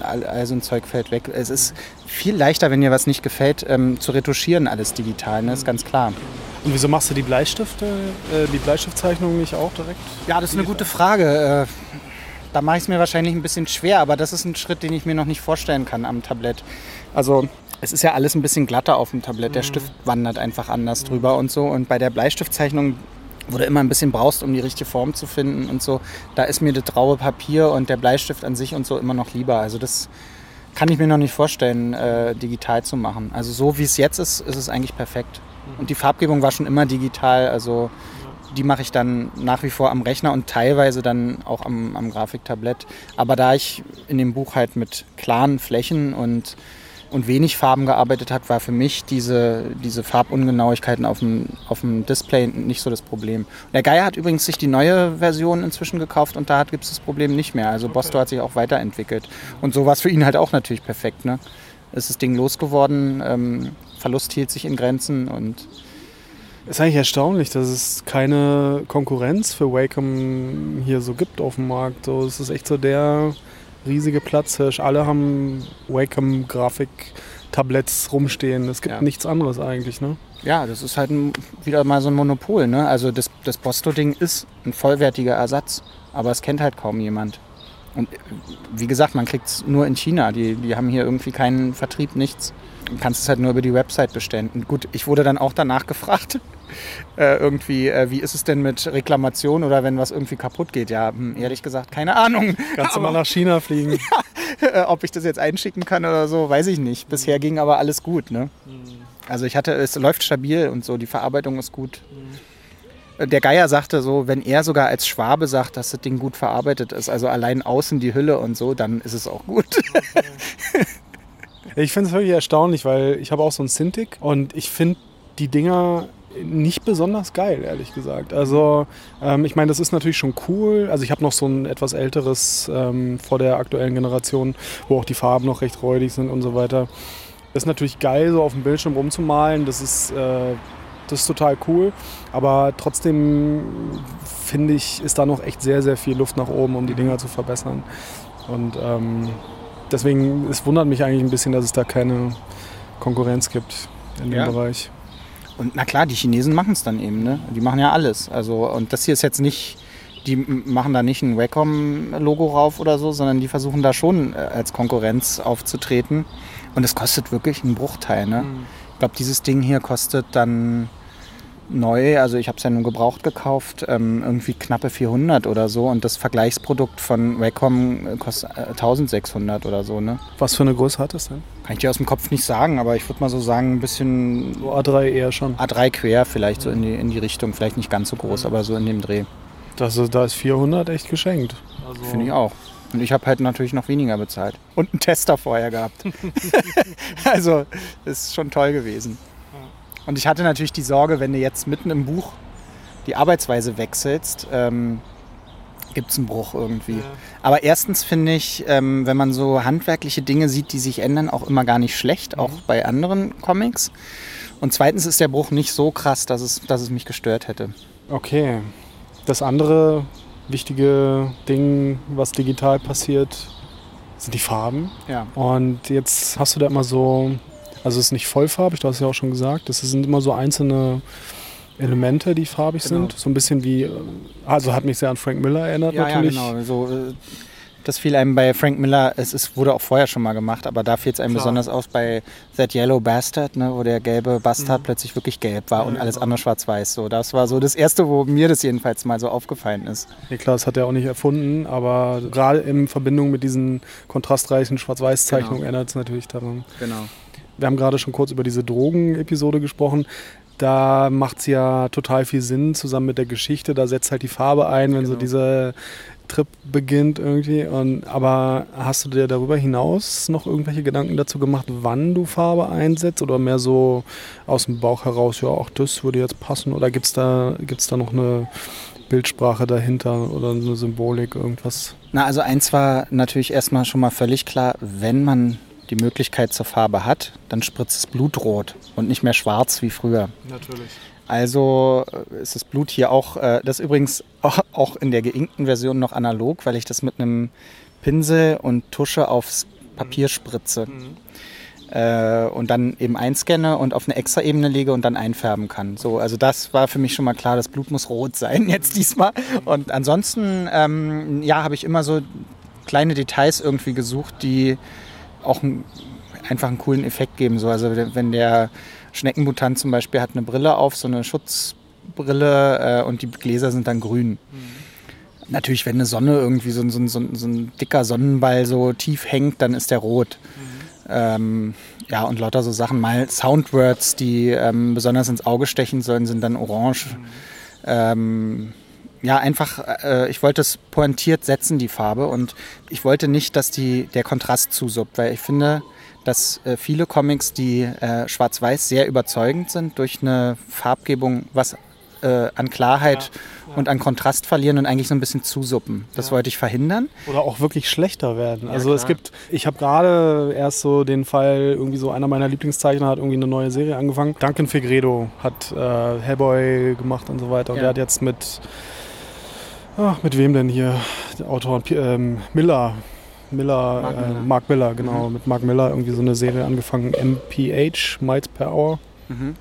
S3: all, so ein Zeug fällt weg. Es ist viel leichter, wenn dir was nicht gefällt, ähm, zu retuschieren alles digital, ne? ist ganz klar.
S2: Und wieso machst du die Bleistifte, äh, die Bleistiftzeichnung nicht auch direkt?
S3: Ja, das ist eine gute Frage. Äh, da mache ich es mir wahrscheinlich ein bisschen schwer, aber das ist ein Schritt, den ich mir noch nicht vorstellen kann am Tablett. Also es ist ja alles ein bisschen glatter auf dem Tablett. Der mhm. Stift wandert einfach anders drüber und so. Und bei der Bleistiftzeichnung, wo du immer ein bisschen brauchst, um die richtige Form zu finden und so, da ist mir das graue Papier und der Bleistift an sich und so immer noch lieber. Also das kann ich mir noch nicht vorstellen, äh, digital zu machen. Also so wie es jetzt ist, ist es eigentlich perfekt. Mhm. Und die Farbgebung war schon immer digital. Also die mache ich dann nach wie vor am Rechner und teilweise dann auch am, am Grafiktablett. Aber da ich in dem Buch halt mit klaren Flächen und und wenig Farben gearbeitet hat, war für mich diese, diese Farbungenauigkeiten auf dem, auf dem Display nicht so das Problem. Der Geier hat übrigens sich die neue Version inzwischen gekauft und da gibt es das Problem nicht mehr. Also okay. Bosto hat sich auch weiterentwickelt. Und so war es für ihn halt auch natürlich perfekt. Ne? Ist das Ding losgeworden, ähm, Verlust hielt sich in Grenzen und
S2: ist eigentlich erstaunlich, dass es keine Konkurrenz für Wacom hier so gibt auf dem Markt. So, es ist echt so der riesige Platzhirsch. Alle haben Wacom-Grafik-Tabletts rumstehen. Es gibt ja. nichts anderes eigentlich, ne?
S3: Ja, das ist halt ein, wieder mal so ein Monopol, ne? Also das, das Bosto-Ding ist ein vollwertiger Ersatz, aber es kennt halt kaum jemand. Und wie gesagt, man kriegt es nur in China. Die, die haben hier irgendwie keinen Vertrieb, nichts. Du kannst es halt nur über die Website bestellen. Und gut, ich wurde dann auch danach gefragt, äh, irgendwie, äh, wie ist es denn mit Reklamation oder wenn was irgendwie kaputt geht? Ja, hm, ehrlich gesagt, keine Ahnung.
S2: Kannst du mal nach China fliegen?
S3: Ja, äh, ob ich das jetzt einschicken kann oder so, weiß ich nicht. Bisher ging aber alles gut. Ne? Mhm. Also ich hatte, es läuft stabil und so, die Verarbeitung ist gut. Mhm. Der Geier sagte so, wenn er sogar als Schwabe sagt, dass das Ding gut verarbeitet ist, also allein außen die Hülle und so, dann ist es auch gut. Okay.
S2: ich finde es wirklich erstaunlich, weil ich habe auch so ein Cintiq und ich finde die Dinger nicht besonders geil, ehrlich gesagt. Also ähm, ich meine, das ist natürlich schon cool. Also ich habe noch so ein etwas älteres ähm, vor der aktuellen Generation, wo auch die Farben noch recht räudig sind und so weiter. Das ist natürlich geil, so auf dem Bildschirm rumzumalen. Das ist, äh, das ist total cool. Aber trotzdem finde ich, ist da noch echt sehr, sehr viel Luft nach oben, um die Dinger zu verbessern. Und ähm, deswegen, es wundert mich eigentlich ein bisschen, dass es da keine Konkurrenz gibt in dem ja. Bereich.
S3: Und na klar, die Chinesen machen es dann eben, ne? Die machen ja alles. Also, und das hier ist jetzt nicht, die machen da nicht ein Wacom-Logo rauf oder so, sondern die versuchen da schon äh, als Konkurrenz aufzutreten. Und es kostet wirklich einen Bruchteil, ne? Mhm. Ich glaube, dieses Ding hier kostet dann neu, also ich habe es ja nur gebraucht gekauft, ähm, irgendwie knappe 400 oder so und das Vergleichsprodukt von Wacom äh, kostet äh, 1600 oder so. Ne?
S2: Was für eine Größe hat das denn?
S3: Kann ich dir aus dem Kopf nicht sagen, aber ich würde mal so sagen, ein bisschen...
S2: So A3 eher schon.
S3: A3 quer vielleicht so in die, in die Richtung, vielleicht nicht ganz so groß, aber so in dem Dreh.
S2: Das ist, da ist 400 echt geschenkt.
S3: Also Finde ich auch. Und ich habe halt natürlich noch weniger bezahlt. Und einen Tester vorher gehabt. also, ist schon toll gewesen. Und ich hatte natürlich die Sorge, wenn du jetzt mitten im Buch die Arbeitsweise wechselst, ähm, gibt es einen Bruch irgendwie. Ja. Aber erstens finde ich, ähm, wenn man so handwerkliche Dinge sieht, die sich ändern, auch immer gar nicht schlecht, mhm. auch bei anderen Comics. Und zweitens ist der Bruch nicht so krass, dass es, dass es mich gestört hätte.
S2: Okay. Das andere wichtige Ding, was digital passiert, sind die Farben.
S3: Ja.
S2: Und jetzt hast du da immer so also es ist nicht vollfarbig, du hast ja auch schon gesagt. Das sind immer so einzelne Elemente, die farbig genau. sind. So ein bisschen wie, also hat mich sehr an Frank Miller erinnert
S3: ja,
S2: natürlich.
S3: Ja, genau. So, äh, Das fiel einem bei Frank Miller, es ist, wurde auch vorher schon mal gemacht, aber da fiel es einem
S2: Klar.
S3: besonders auf bei That Yellow Bastard, ne, wo der gelbe Bastard
S2: Mhm.
S3: plötzlich wirklich gelb war und alles andere schwarz-weiß. So, das war so das erste, wo mir das jedenfalls mal so aufgefallen ist.
S2: Nee, klar, das hat er auch nicht erfunden, aber gerade in Verbindung mit diesen kontrastreichen Schwarz-Weiß-Zeichnungen
S3: Genau.
S2: erinnert es natürlich daran.
S3: Genau.
S2: Wir haben gerade schon kurz über diese Drogen-Episode gesprochen. Da macht es ja total viel Sinn, zusammen mit der Geschichte. Da setzt halt die Farbe ein, wenn so
S3: Genau.
S2: dieser Trip beginnt irgendwie. Und, aber hast du dir darüber hinaus noch irgendwelche Gedanken dazu gemacht, wann du Farbe einsetzt? Oder mehr so aus dem Bauch heraus, ja, auch das würde jetzt passen? Oder gibt es da, gibt's da noch eine Bildsprache dahinter oder eine Symbolik, irgendwas?
S3: Na, also eins war natürlich erstmal schon mal völlig klar, wenn man die Möglichkeit zur Farbe hat, dann spritzt es Blutrot und nicht mehr schwarz wie früher.
S2: Natürlich.
S3: Also äh, ist das Blut hier auch, äh, das ist übrigens auch, in der geinkten Version noch analog, weil ich das mit einem Pinsel und Tusche aufs Papier spritze. Äh, und dann eben einscanne und auf eine extra Ebene lege und dann einfärben kann. So, also das war für mich schon mal klar, das Blut muss rot sein jetzt diesmal. Und ansonsten, ähm, ja, habe ich immer so kleine Details irgendwie gesucht, die auch ein, einfach einen coolen Effekt geben. So, also wenn der Schneckenmutant zum Beispiel hat eine Brille auf, so eine Schutzbrille äh, und die Gläser sind dann grün. Natürlich, wenn eine Sonne irgendwie so, ein- so, so, so ein dicker Sonnenball so tief hängt, dann ist der rot. Ähm, ja, und lauter so Sachen. Mal Soundwords, die ähm, besonders ins Auge stechen sollen, sind dann orange. Ähm, ja, einfach, äh, ich wollte es pointiert setzen, die Farbe. Und ich wollte nicht, dass die, der Kontrast zusuppt, weil ich finde, dass äh, viele Comics, die äh, schwarz-weiß sehr überzeugend sind, durch eine Farbgebung was äh, an Klarheit und an Kontrast verlieren und eigentlich so ein bisschen zusuppen. Das wollte ich verhindern.
S2: Oder auch wirklich schlechter werden. Also
S3: klar.
S2: es gibt, ich habe gerade erst so den Fall, irgendwie so einer meiner Lieblingszeichner hat irgendwie eine neue Serie angefangen. Duncan Fegredo hat äh, Hellboy gemacht und so weiter. Und
S3: Ja.
S2: der hat jetzt mit, ach, mit wem denn hier? Der Autor ähm, Miller. Miller,
S3: Mark
S2: äh,
S3: Miller.
S2: Mark Miller, genau, mit Mark Miller irgendwie so eine Serie angefangen, MPH, Miles per Hour.
S3: Mhm.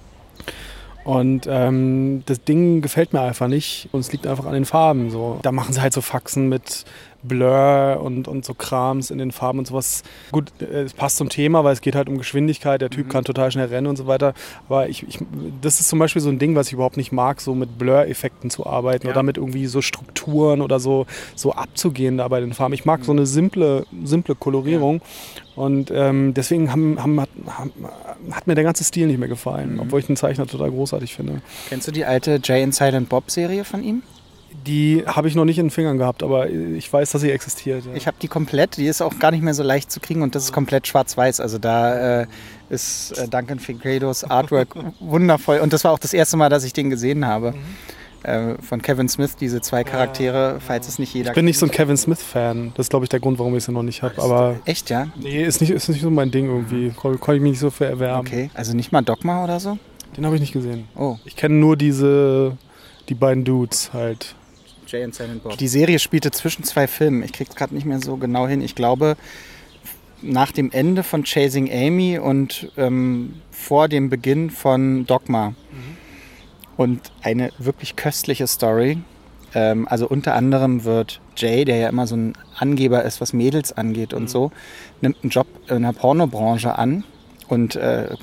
S2: Und ähm, das Ding gefällt mir einfach nicht und es liegt einfach an den Farben. So. Da machen sie halt so Faxen mit Blur und, und so Krams in den Farben und sowas. Gut, äh, es passt zum Thema, weil es geht halt um Geschwindigkeit. Der Typ kann total schnell rennen und so weiter. Aber ich, ich, das ist zum Beispiel so ein Ding, was ich überhaupt nicht mag, so mit Blur-Effekten zu arbeiten oder mit irgendwie so Strukturen oder so, so abzugehen da bei den Farben. Ich mag so eine simple, simple Kolorierung. Und ähm, deswegen haben, haben, hat, haben, hat mir der ganze Stil nicht mehr gefallen, obwohl ich den Zeichner total großartig finde.
S3: Kennst du die alte Jay and Silent Bob Serie von ihm?
S2: Die habe ich noch nicht in den Fingern gehabt, aber ich weiß, dass sie existiert. Ja.
S3: Ich habe die komplett, die ist auch gar nicht mehr so leicht zu kriegen und das ist komplett schwarz-weiß. Also da äh, ist äh, Duncan Figredos Artwork wundervoll. Und das war auch das erste Mal, dass ich den gesehen habe. Äh, von Kevin Smith, diese zwei Charaktere, falls es nicht jeder
S2: ich bin nicht so ein Kevin Smith-Fan. Das ist, glaube ich, der Grund, warum ich sie noch nicht habe. Aber
S3: Echt, ja?
S2: nee, ist nicht, ist nicht so mein Ding irgendwie. Kon- Konnte ich mich nicht so für erwärmen.
S3: Okay. Also nicht mal Dogma oder so?
S2: Den habe ich nicht gesehen.
S3: Oh.
S2: Ich kenne nur diese, die beiden Dudes halt.
S3: Jay and Silent Bob. Die Serie spielte zwischen zwei Filmen. Ich krieg's gerade nicht mehr so genau hin. Ich glaube, nach dem Ende von Chasing Amy und ähm, vor dem Beginn von Dogma. Und eine wirklich köstliche Story. Ähm, also unter anderem wird Jay, der ja immer so ein Angeber ist, was Mädels angeht und so, nimmt einen Job in der Pornobranche an und äh,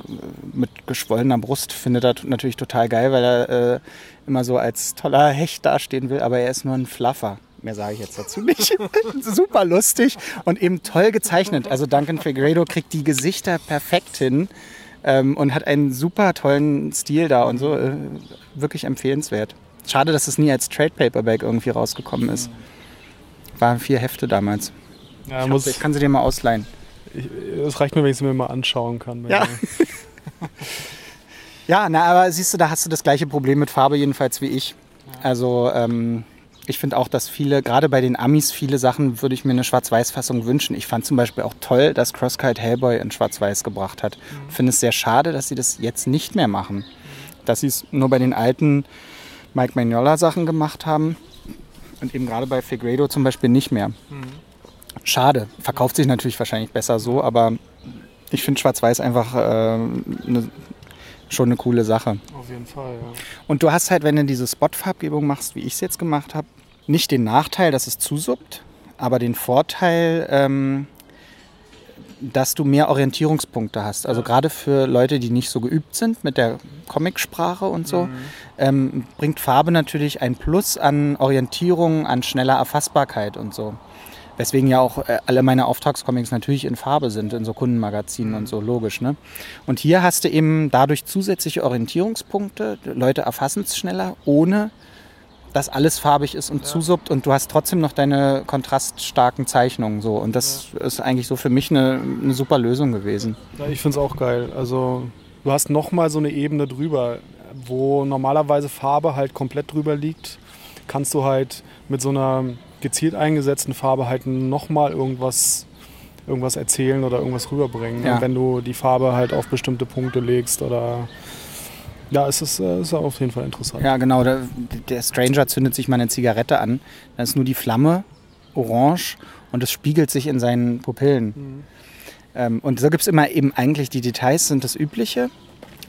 S3: mit geschwollener Brust findet er natürlich total geil, weil er äh, immer so als toller Hecht dastehen will, aber er ist nur ein Fluffer. Mehr sage ich jetzt dazu nicht. Super lustig und eben toll gezeichnet. Also Duncan Fegredo kriegt die Gesichter perfekt hin ähm, und hat einen super tollen Stil da und so. Äh, wirklich empfehlenswert. Schade, dass es nie als Trade Paperback irgendwie rausgekommen ist. Waren vier Hefte damals.
S2: Ja,
S3: Ich,
S2: muss,
S3: ich kann sie dir mal ausleihen.
S2: es reicht mir, wenn ich sie mir mal anschauen kann.
S3: Ja. Ja, na, aber siehst du, da hast du das gleiche Problem mit Farbe jedenfalls wie ich. Also ähm, ich finde auch, dass viele, gerade bei den Amis, viele Sachen würde ich mir eine Schwarz-Weiß-Fassung wünschen. Ich fand zum Beispiel auch toll, dass Crosskite Hellboy in Schwarz-Weiß gebracht hat. Finde es sehr schade, dass sie das jetzt nicht mehr machen. Dass sie es nur bei den alten Mike Magnola Sachen gemacht haben und eben gerade bei Figredo zum Beispiel nicht mehr. Schade. Verkauft sich natürlich wahrscheinlich besser so, aber ich finde Schwarz-Weiß einfach äh, ne, schon eine coole Sache.
S2: Auf jeden Fall, ja.
S3: Und du hast halt, wenn du diese Spot-Farbgebung machst, wie ich es jetzt gemacht habe, nicht den Nachteil, dass es zusuppt. aber den Vorteil, ähm, dass du mehr Orientierungspunkte hast. Also gerade für Leute, die nicht so geübt sind mit der Comicsprache und so, ähm, bringt Farbe natürlich ein Plus an Orientierung, an schneller Erfassbarkeit und so. Weswegen ja auch äh, alle meine Auftragscomics natürlich in Farbe sind, in so Kundenmagazinen und so, logisch. Ne? Und hier hast du eben dadurch zusätzliche Orientierungspunkte. Leute erfassen es schneller, ohne dass alles farbig ist und zusuppt und du hast trotzdem noch deine kontraststarken Zeichnungen so. Und das ist eigentlich so für mich eine, eine super Lösung gewesen.
S2: Ja, ich finde es auch geil. Also du hast nochmal so eine Ebene drüber, wo normalerweise Farbe halt komplett drüber liegt, kannst du halt mit so einer gezielt eingesetzten Farbe halt nochmal irgendwas, irgendwas erzählen oder irgendwas rüberbringen.
S3: Ja.
S2: Und wenn du die Farbe halt auf bestimmte Punkte legst oder ja, es ist, äh, ist auf jeden Fall interessant.
S3: Ja, genau. Der, der Stranger zündet sich mal eine Zigarette an. Dann ist nur die Flamme orange und es spiegelt sich in seinen Pupillen. Ähm, und so gibt es immer eben eigentlich die Details, sind das Übliche.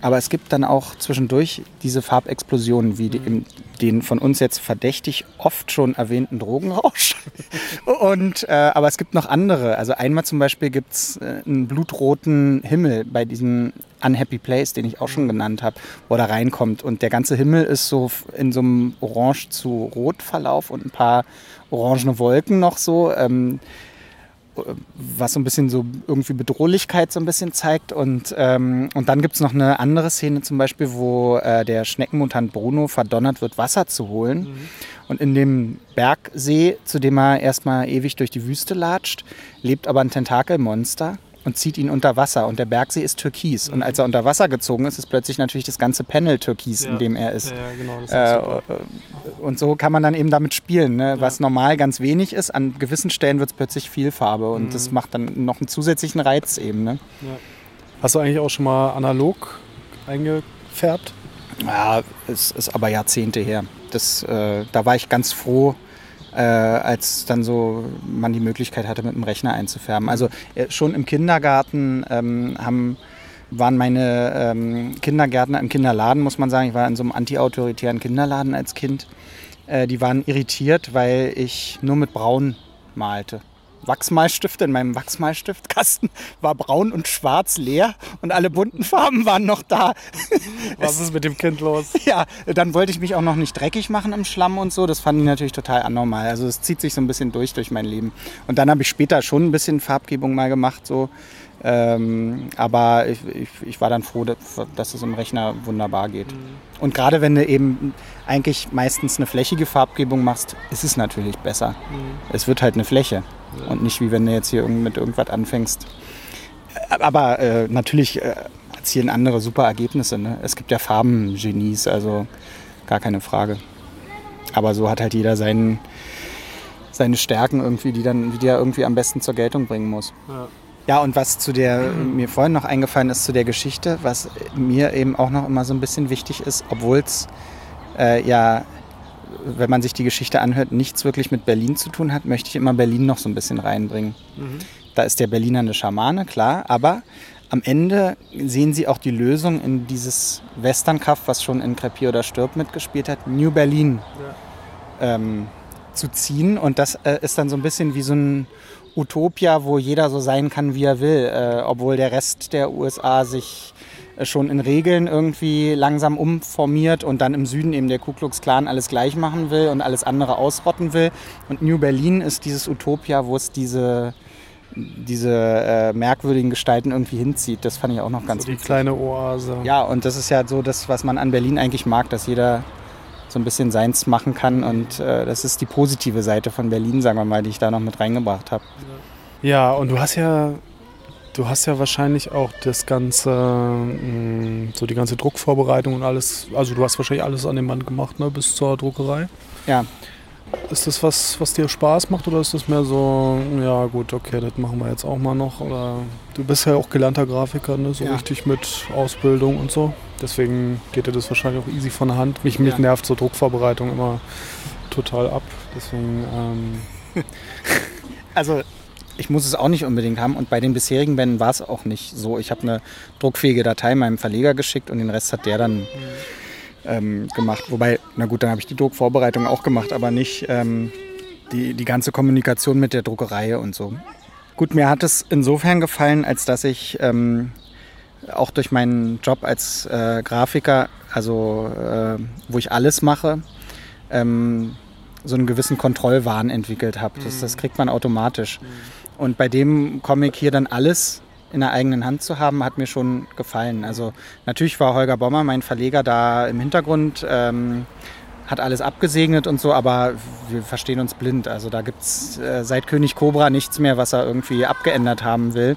S3: Aber es gibt dann auch zwischendurch diese Farbexplosionen, wie die, im, den von uns jetzt verdächtig oft schon erwähnten Drogenrausch. Und, äh, aber es gibt noch andere. Also einmal zum Beispiel gibt es äh, einen blutroten Himmel bei diesem Unhappy Place, den ich auch schon genannt habe, wo er reinkommt. Und der ganze Himmel ist so in so einem Orange zu Rot Verlauf und ein paar orangene Wolken noch so. Ähm, was so ein bisschen so irgendwie Bedrohlichkeit so ein bisschen zeigt. Und, ähm, und dann gibt es noch eine andere Szene zum Beispiel, wo äh, der Schneckenmutant Bruno verdonnert wird, Wasser zu holen. Und in dem Bergsee, zu dem er erstmal ewig durch die Wüste latscht, lebt aber ein Tentakelmonster und zieht ihn unter Wasser. Und der Bergsee ist türkis. Und als er unter Wasser gezogen ist, ist plötzlich natürlich das ganze Panel türkis, in dem er ist.
S2: Ja, ja, genau. Das ist.
S3: Äh, und so kann man dann eben damit spielen. Ne? Was normal ganz wenig ist, an gewissen Stellen wird es plötzlich viel Farbe und das macht dann noch einen zusätzlichen Reiz eben. Ne?
S2: Hast du eigentlich auch schon mal analog eingefärbt?
S3: Ja, es ist aber Jahrzehnte her. Das, äh, da war ich ganz froh, äh, als dann so man die Möglichkeit hatte, mit dem Rechner einzufärben. Also äh, schon im Kindergarten ähm, haben, waren meine ähm, Kindergärtner im Kinderladen, muss man sagen. Ich war in so einem antiautoritären Kinderladen als Kind. Äh, die waren irritiert, weil ich nur mit Braun malte. Wachsmalstifte in meinem Wachsmalstiftkasten war braun und schwarz leer und alle bunten Farben waren noch da.
S2: Was ist mit dem Kind los?
S3: Ja, dann wollte ich mich auch noch nicht dreckig machen im Schlamm und so. Das fanden die natürlich total anormal. Also es zieht sich so ein bisschen durch durch mein Leben. Und dann habe ich später schon ein bisschen Farbgebung mal gemacht, so. Ähm, aber ich, ich, ich war dann froh, dass, dass es im Rechner wunderbar geht. Und gerade wenn du eben eigentlich meistens eine flächige Farbgebung machst, ist es natürlich besser. Es wird halt eine Fläche und nicht wie wenn du jetzt hier mit irgendwas anfängst. Aber äh, natürlich äh, erzielen andere super Ergebnisse. Ne? Es gibt ja Farbengenies, also gar keine Frage. Aber so hat halt jeder seinen, seine Stärken irgendwie, die dann die er irgendwie am besten zur Geltung bringen muss. Ja. Und was zu der mir vorhin noch eingefallen ist zu der Geschichte, was mir eben auch noch immer so ein bisschen wichtig ist, obwohl es äh, ja, wenn man sich die Geschichte anhört, nichts wirklich mit Berlin zu tun hat, möchte ich immer Berlin noch so ein bisschen reinbringen. Da ist der Berliner eine Schamane, klar, aber am Ende sehen sie auch die Lösung in dieses Westernkraft, was schon in Krepier oder Stirb mitgespielt hat, New Berlin ähm, zu ziehen. Und das äh, ist dann so ein bisschen wie so ein Utopia, wo jeder so sein kann, wie er will, äh, obwohl der Rest der USA sich äh, schon in Regeln irgendwie langsam umformiert und dann im Süden eben der Ku Klux Klan alles gleich machen will und alles andere ausrotten will. Und New Berlin ist dieses Utopia, wo es diese, diese äh, merkwürdigen Gestalten irgendwie hinzieht. Das fand ich auch noch ganz
S2: So die
S3: witzig.
S2: kleine Oase.
S3: Ja, und das ist ja so das, was man an Berlin eigentlich mag, dass jeder so ein bisschen seins machen kann. Und äh, das ist die positive Seite von Berlin, sagen wir mal, die ich da noch mit reingebracht habe.
S2: Ja, und du hast ja, du hast ja wahrscheinlich auch das ganze, mh, so die ganze Druckvorbereitung und alles. Also du hast wahrscheinlich alles an dem Band gemacht, ne, bis zur Druckerei.
S3: Ja,
S2: Ist das was, was dir Spaß macht oder ist das mehr so, ja gut, okay, das machen wir jetzt auch mal noch? Oder du bist ja auch gelernter Grafiker, ne, so
S3: Ja.
S2: richtig mit Ausbildung und so. Deswegen geht dir das wahrscheinlich auch easy von der Hand. Mich, mich
S3: Ja.
S2: nervt so Druckvorbereitung immer total ab. Deswegen, ähm,
S3: also ich muss es auch nicht unbedingt haben und bei den bisherigen Bänden war es auch nicht so. Ich habe eine druckfähige Datei meinem Verleger geschickt und den Rest hat der dann ähm, gemacht. Wobei, na gut, dann habe ich die Druckvorbereitung auch gemacht, aber nicht, ähm, die, die ganze Kommunikation mit der Druckerei und so. Gut, mir hat es insofern gefallen, als dass ich ähm, auch durch meinen Job als äh, Grafiker, also äh, wo ich alles mache, ähm, so einen gewissen Kontrollwahn entwickelt habe. Das, das kriegt man automatisch. Und bei dem Comic hier dann alles in der eigenen Hand zu haben, hat mir schon gefallen. Also natürlich war Holger Bommer, mein Verleger, da im Hintergrund, ähm, hat alles abgesegnet und so, aber wir verstehen uns blind. Also da gibt es äh, seit König Cobra nichts mehr, was er irgendwie abgeändert haben will.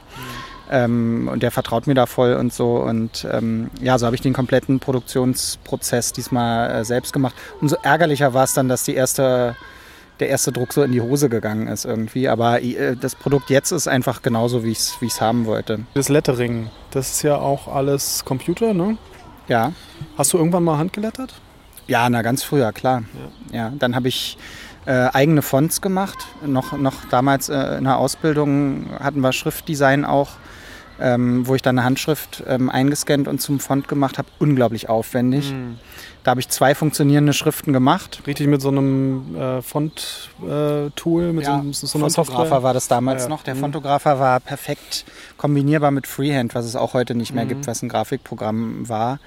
S3: Ähm, und der vertraut mir da voll und so. Und ähm, ja, so habe ich den kompletten Produktionsprozess diesmal äh, selbst gemacht. Umso ärgerlicher war es dann, dass die erste, der erste Druck so in die Hose gegangen ist irgendwie. Aber äh, das Produkt jetzt ist einfach genauso, wie ich es wie ich's haben wollte.
S2: Das Lettering, das ist ja auch alles Computer, ne?
S3: Ja.
S2: Hast du irgendwann mal handgelettert?
S3: Ja, na ganz früher, klar. Ja, dann habe ich äh, eigene Fonts gemacht. Noch, noch damals äh, in der Ausbildung hatten wir Schriftdesign auch, ähm, wo ich dann eine Handschrift ähm, eingescannt und zum Font gemacht habe. Unglaublich aufwendig. Da habe ich zwei funktionierende Schriften gemacht.
S2: Richtig mit so einem äh, Font-Tool, mit
S3: Ja,
S2: so, so, einer Software?
S3: war das damals
S2: ja.
S3: noch. Der
S2: Mhm.
S3: Fontographer war perfekt kombinierbar mit Freehand, was es auch heute nicht mehr
S2: Mhm.
S3: gibt, was ein Grafikprogramm war.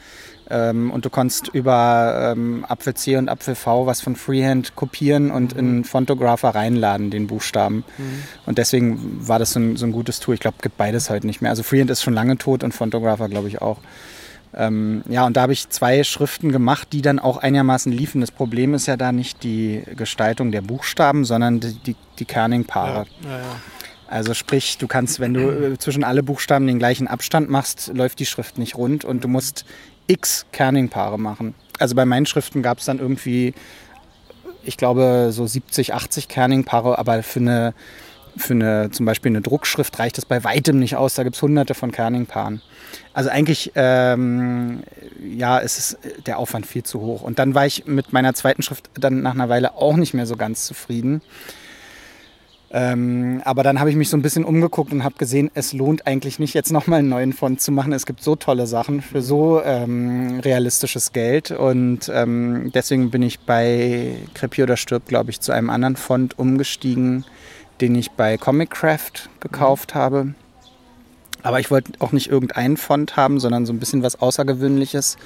S3: Ähm, und du konntest über ähm, Apfel C und Apfel V was von Freehand kopieren und in Fontographer reinladen, den Buchstaben.
S2: Mhm.
S3: Und deswegen war das so ein, so ein gutes Tool. Ich glaube, gibt beides heute nicht mehr. Also Freehand ist schon lange tot und Fontographer, glaube ich, auch. Ähm, ja, und da habe ich zwei Schriften gemacht, die dann auch einigermaßen liefen. Das Problem ist ja da nicht die Gestaltung der Buchstaben, sondern die, die, die Kerning-Paare.
S2: Ja, ja.
S3: Also sprich, du kannst, wenn du äh, zwischen alle Buchstaben den gleichen Abstand machst, läuft die Schrift nicht rund und du musst x Kerning-Paare machen. Also bei meinen Schriften gab es dann irgendwie, ich glaube, so 70, 80 Kerning-Paare, aber für eine, für eine, zum Beispiel eine Druckschrift reicht das bei weitem nicht aus. Da gibt es hunderte von Kerning-Paaren. Also eigentlich, ähm, ja, ist es der Aufwand viel zu hoch. Und dann war ich mit meiner zweiten Schrift dann nach einer Weile auch nicht mehr so ganz zufrieden. Ähm, aber dann habe ich mich so ein bisschen umgeguckt und habe gesehen, es lohnt eigentlich nicht, jetzt nochmal einen neuen Font zu machen. Es gibt so tolle Sachen für so ähm, realistisches Geld. Und ähm, deswegen bin ich bei Crepi oder Stirb, glaube ich, zu einem anderen Font umgestiegen, den ich bei Comic Craft gekauft habe. Aber ich wollte auch nicht irgendeinen Font haben, sondern so ein bisschen was Außergewöhnliches.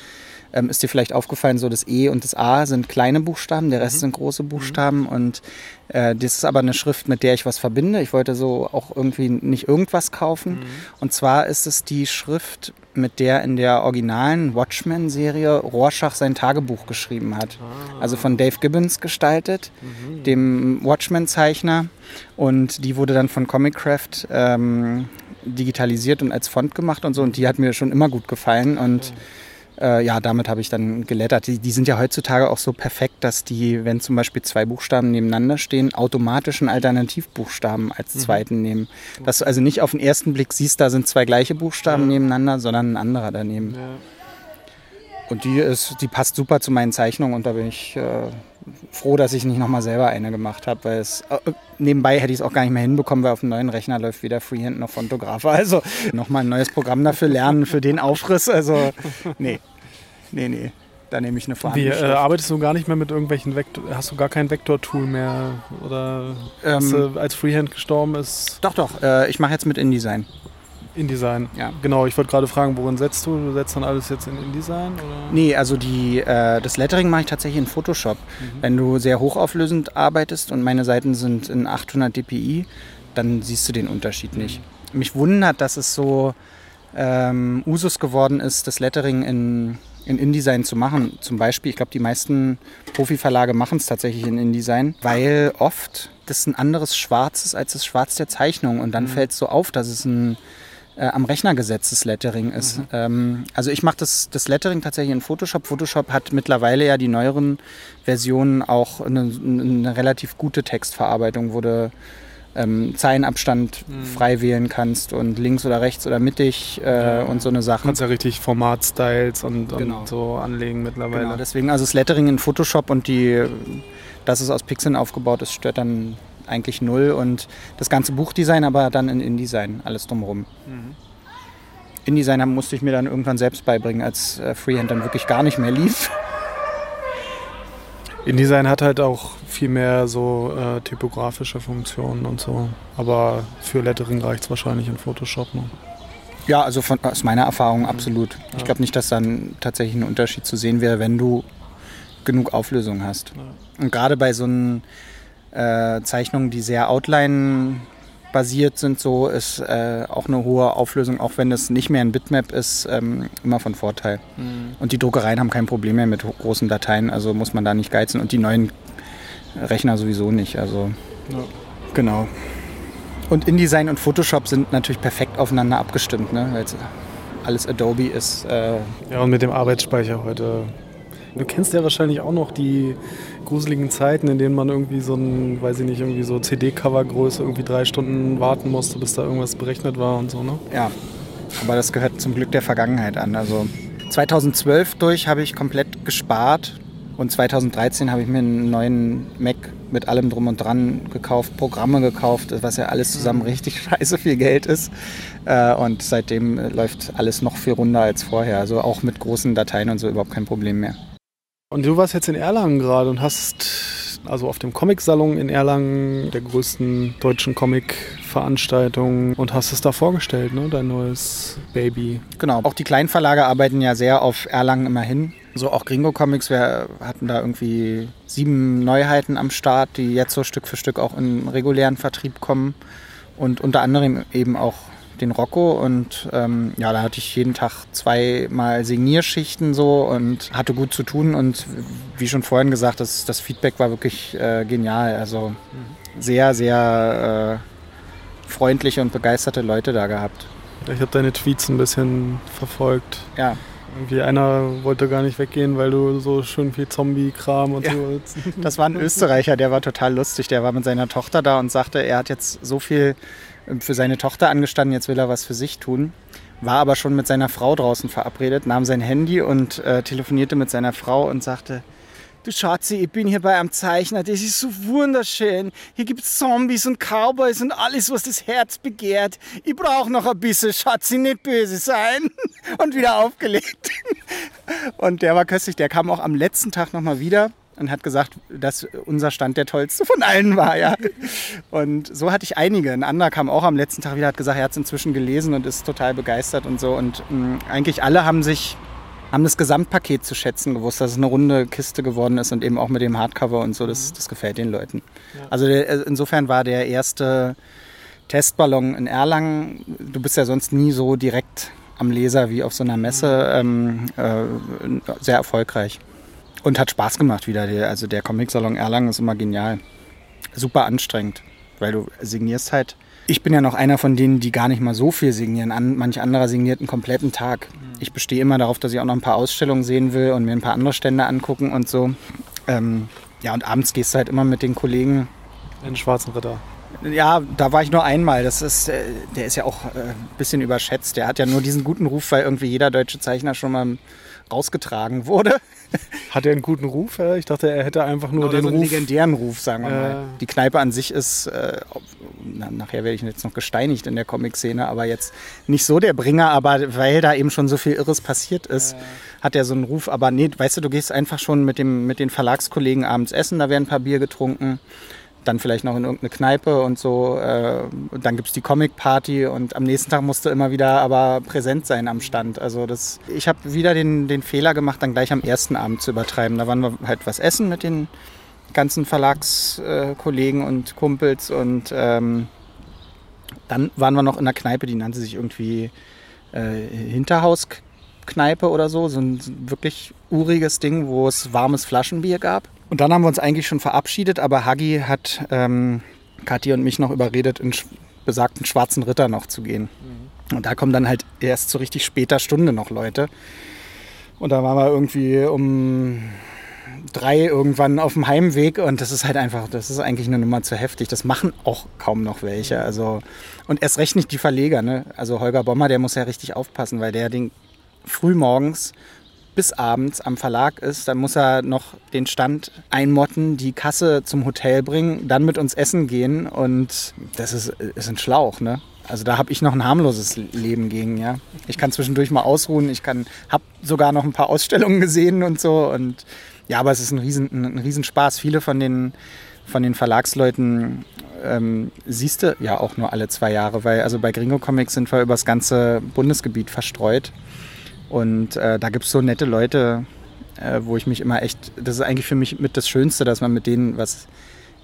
S3: Ähm, ist dir vielleicht aufgefallen, so das E und das A sind kleine Buchstaben, der Rest sind große Buchstaben. Und äh, das ist aber eine Schrift, mit der ich was verbinde. Ich wollte so auch irgendwie nicht irgendwas kaufen. Und zwar ist es die Schrift, mit der in der originalen Watchmen-Serie Rorschach sein Tagebuch geschrieben hat. Also von Dave Gibbons gestaltet, dem Watchmen-Zeichner. Und die wurde dann von Comiccraft ähm, digitalisiert und als Font gemacht und so. Und die hat mir schon immer gut gefallen. Und äh, ja, damit habe ich dann gelettert. Die, die sind ja heutzutage auch so perfekt, dass die, wenn zum Beispiel zwei Buchstaben nebeneinander stehen, automatisch einen Alternativbuchstaben als zweiten nehmen. Dass du also nicht auf den ersten Blick siehst, da sind zwei gleiche Buchstaben nebeneinander, sondern ein anderer daneben. Und die, ist, die passt super zu meinen Zeichnungen und da bin ich äh, froh, dass ich nicht nochmal selber eine gemacht habe, weil es äh, nebenbei hätte ich es auch gar nicht mehr hinbekommen, weil auf dem neuen Rechner läuft weder Freehand noch Fontographer. Also nochmal ein neues Programm dafür lernen, für den Aufriss. Also nee, nee, nee. Da nehme ich eine
S2: Wie,
S3: vorhandene
S2: äh, arbeitest du gar nicht mehr mit irgendwelchen Vektor... Hast du gar kein Vektor-Tool mehr? Oder
S3: Ähm,
S2: du, als Freehand gestorben ist,
S3: Doch, doch. Äh, ich mache jetzt mit InDesign.
S2: InDesign?
S3: Ja.
S2: Genau, ich wollte gerade fragen, worin setzt du? Du setzt dann alles jetzt in InDesign? Oder?
S3: Nee, also die, äh, das Lettering mache ich tatsächlich in Photoshop. Wenn du sehr hochauflösend arbeitest und meine Seiten sind in 800 dpi, dann siehst du den Unterschied nicht. Mich wundert, dass es so ähm, Usus geworden ist, das Lettering in, in InDesign zu machen. Zum Beispiel, ich glaube, die meisten Profiverlage machen es tatsächlich in InDesign, weil oft das ein anderes Schwarz ist als das Schwarz der Zeichnung. Und dann fällt es so auf, dass es ein äh, am Rechner gesetztes Lettering ist. Ähm, also ich mache das, das Lettering tatsächlich in Photoshop. Photoshop hat mittlerweile ja die neueren Versionen auch eine, eine relativ gute Textverarbeitung, wo du ähm, Zeilenabstand frei wählen kannst und links oder rechts oder mittig äh, und so eine
S2: Du
S3: Sachen.
S2: kannst ja richtig Format-Styles und,
S3: Genau.
S2: und so anlegen mittlerweile.
S3: Genau, deswegen also das Lettering in Photoshop und die, dass es aus Pixeln aufgebaut ist, stört dann eigentlich null und das ganze Buchdesign aber dann in InDesign, alles drumherum. InDesign musste ich mir dann irgendwann selbst beibringen, als äh, Freehand dann wirklich gar nicht mehr lief.
S2: InDesign hat halt auch viel mehr so äh, typografische Funktionen und so. Aber für Lettering reicht es wahrscheinlich in Photoshop noch.
S3: Ja, also von, aus meiner Erfahrung absolut. Ich glaube nicht, dass dann tatsächlich ein Unterschied zu sehen wäre, wenn du genug Auflösung hast. Und gerade bei so einen äh, Zeichnungen, die sehr Outline basiert sind, so ist äh, auch eine hohe Auflösung, auch wenn es nicht mehr ein Bitmap ist, ähm, immer von Vorteil.
S2: Mhm.
S3: Und die Druckereien haben kein Problem mehr mit großen Dateien, also muss man da nicht geizen und die neuen Rechner sowieso nicht. Also
S2: Ja.
S3: genau. Und InDesign und Photoshop sind natürlich perfekt aufeinander abgestimmt, ne? weil alles Adobe ist. Äh,
S2: Ja, und mit dem Arbeitsspeicher heute. Du kennst ja wahrscheinlich auch noch die gruseligen Zeiten, in denen man irgendwie so ein, weiß ich nicht, irgendwie so CD-Cover-Größe irgendwie drei Stunden warten musste, bis da irgendwas berechnet war und so, ne?
S3: Ja, aber das gehört zum Glück der Vergangenheit an. Also 2012 durch habe ich komplett gespart und 2013 habe ich mir einen neuen Mac mit allem drum und dran gekauft, Programme gekauft, was ja alles zusammen richtig scheiße viel Geld ist. Äh, Und seitdem äh, läuft alles noch viel runder als vorher. Also auch mit großen Dateien und so überhaupt kein Problem mehr.
S2: Und du warst jetzt in Erlangen gerade und hast also auf dem Comic-Salon in Erlangen, der größten deutschen Comic-Veranstaltung, und hast es da vorgestellt, ne? Dein neues Baby.
S3: Genau. Auch die kleinen Verlage arbeiten ja sehr auf Erlangen immer hin. So auch Gringo Comics, wir hatten da irgendwie sieben Neuheiten am Start, die jetzt so Stück für Stück auch in regulären Vertrieb kommen. Und unter anderem eben auch den Rocco. Und ähm, ja, da hatte ich jeden Tag zweimal Signierschichten so und hatte gut zu tun. Und wie schon vorhin gesagt, das, das Feedback war wirklich äh, genial. Also sehr, sehr äh, freundliche und begeisterte Leute da gehabt.
S2: Ich habe deine Tweets ein bisschen verfolgt.
S3: Ja,
S2: Irgendwie einer wollte gar nicht weggehen, weil du so schön viel Zombie-Kram und
S3: Ja.
S2: so.
S3: Das war ein Österreicher, der war total lustig. Der war mit seiner Tochter da und sagte, er hat jetzt so viel für seine Tochter angestanden, jetzt will er was für sich tun. War aber schon mit seiner Frau draußen verabredet, nahm sein Handy und äh, telefonierte mit seiner Frau und sagte, du Schatzi, ich bin hier bei einem Zeichner, das ist so wunderschön. Hier gibt es Zombies und Cowboys und alles, was das Herz begehrt. Ich brauche noch ein bisschen, Schatzi, nicht böse sein. Und wieder aufgelegt. Und der war köstlich, der kam auch am letzten Tag nochmal wieder und hat gesagt, dass unser Stand der tollste von allen war, ja. Und so hatte ich einige. Ein anderer kam auch am letzten Tag wieder, hat gesagt, er hat es inzwischen gelesen und ist total begeistert und so. Und mh, eigentlich alle haben sich, haben das Gesamtpaket zu schätzen gewusst, dass es eine runde Kiste geworden ist und eben auch mit dem Hardcover und so, das, das gefällt den Leuten. Also der, äh, insofern war der erste Testballon in Erlangen, du bist ja sonst nie so direkt am Leser wie auf so einer Messe, ähm, äh, sehr erfolgreich. Und hat Spaß gemacht wieder. Der, also der Comic-Salon Erlangen ist immer genial. Super anstrengend, weil du signierst halt. Ich bin ja noch einer von denen, die gar nicht mal so viel signieren. An, manch anderer signiert einen kompletten Tag. Ich bestehe immer darauf, dass ich auch noch ein paar Ausstellungen sehen will und mir ein paar andere Stände angucken und so. Ähm, ja, und abends gehst du halt immer mit den Kollegen
S2: Den schwarzen Ritter.
S3: Ja, da war ich nur einmal. Das ist, äh, der ist ja auch äh, ein bisschen überschätzt. Der hat ja nur diesen guten Ruf, weil irgendwie jeder deutsche Zeichner schon mal rausgetragen wurde.
S2: Hat er einen guten Ruf? äh? Ich dachte, er hätte einfach nur
S3: Oder
S2: den
S3: so einen
S2: Ruf.
S3: legendären Ruf, sagen wir
S2: Äh.
S3: mal. Die Kneipe an sich ist, äh, na, nachher werde ich jetzt noch gesteinigt in der Comic-Szene, aber jetzt nicht so der Bringer, aber weil da eben schon so viel Irres passiert ist, hat er so einen Ruf. Aber nee, weißt du, du gehst einfach schon mit, dem, mit den Verlagskollegen abends essen, da werden ein paar Bier getrunken. Dann vielleicht noch in irgendeine Kneipe und so. Äh, und dann gibt es die Comic-Party und am nächsten Tag musst du immer wieder aber präsent sein am Stand. Also das, ich habe wieder den, den Fehler gemacht, dann gleich am ersten Abend zu übertreiben. Da waren wir halt was essen mit den ganzen Verlagskollegen und Kumpels und ähm, dann waren wir noch in einer Kneipe, die nannte sich irgendwie äh, Hinterhauskneipe oder so, so ein wirklich uriges Ding, wo es warmes Flaschenbier gab. Und dann haben wir uns eigentlich schon verabschiedet, aber Hagi hat ähm, Kathi und mich noch überredet, in besagten Schwarzen Ritter noch zu gehen. Und da kommen dann halt erst zu richtig später Stunde noch Leute. Und da waren wir irgendwie um drei irgendwann auf dem Heimweg und das ist halt einfach, das ist eigentlich eine Nummer zu heftig. Das machen auch kaum noch welche. Also, und erst recht nicht die Verleger. Ne? Also Holger Bommer, der muss ja richtig aufpassen, weil der den frühmorgens bis abends am Verlag ist. Dann muss er noch den Stand einmotten, die Kasse zum Hotel bringen, dann mit uns essen gehen und das ist, ist ein Schlauch. Ne? Also da habe ich noch ein harmloses Leben gegen, ja. Ich kann zwischendurch mal ausruhen, ich kann, habe sogar noch ein paar Ausstellungen gesehen und so. Und ja, aber es ist ein riesen, ein Riesenspaß. Viele von den, von den Verlagsleuten ähm, siehst du ja auch nur alle zwei Jahre, weil also bei Gringo Comics sind wir über das ganze Bundesgebiet verstreut. Und äh, da gibt es so nette Leute, äh, wo ich mich immer echt, das ist eigentlich für mich mit das Schönste, dass man mit denen was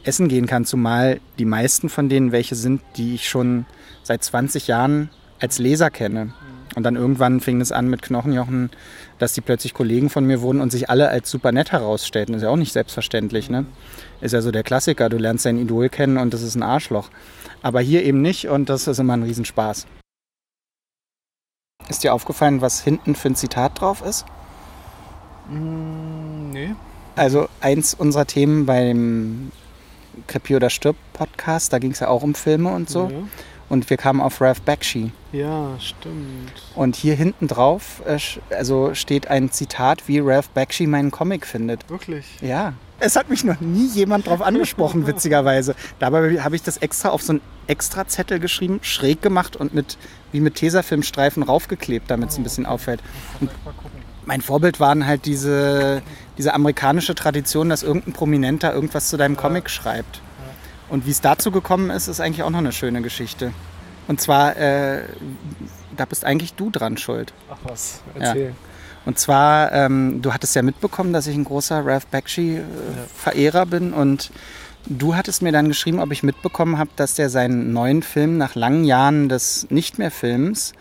S3: essen gehen kann, zumal die meisten von denen welche sind, die ich schon seit 20 Jahren als Leser kenne. Und dann irgendwann fing es an mit Knochenjochen, dass die plötzlich Kollegen von mir wurden und sich alle als super nett herausstellten. Ist ja auch nicht selbstverständlich. Ne? Ist ja so der Klassiker, du lernst dein Idol kennen und das ist ein Arschloch. Aber hier eben nicht und das ist immer ein Riesenspaß. Ist dir aufgefallen, was hinten für ein Zitat drauf ist?
S2: Mm, nee.
S3: Also eins unserer Themen beim Krepi oder Stirb Podcast, da ging es ja auch um Filme und so.
S2: Ja.
S3: Und wir kamen auf Ralph Bakshi.
S2: Ja, stimmt.
S3: Und hier hinten drauf äh, also steht ein Zitat, wie Ralph Bakshi meinen Comic findet.
S2: Wirklich?
S3: Ja. Es hat mich noch nie jemand drauf angesprochen, witzigerweise. Dabei habe ich das extra auf so einen extra Zettel geschrieben, schräg gemacht und mit, wie mit Tesafilmstreifen raufgeklebt, damit es ein bisschen auffällt. Und mein Vorbild waren halt diese, diese amerikanische Tradition, dass irgendein Prominenter irgendwas zu deinem Comic schreibt. Und wie es dazu gekommen ist, ist eigentlich auch noch eine schöne Geschichte. Und zwar, äh, da bist eigentlich du dran schuld.
S2: Ach was,
S3: Ja. Und zwar, ähm, du hattest ja mitbekommen, dass ich ein großer Ralph Bakshi-Verehrer bin und du hattest mir dann geschrieben, ob ich mitbekommen habe, dass der seinen neuen Film nach langen Jahren des nicht mehr Films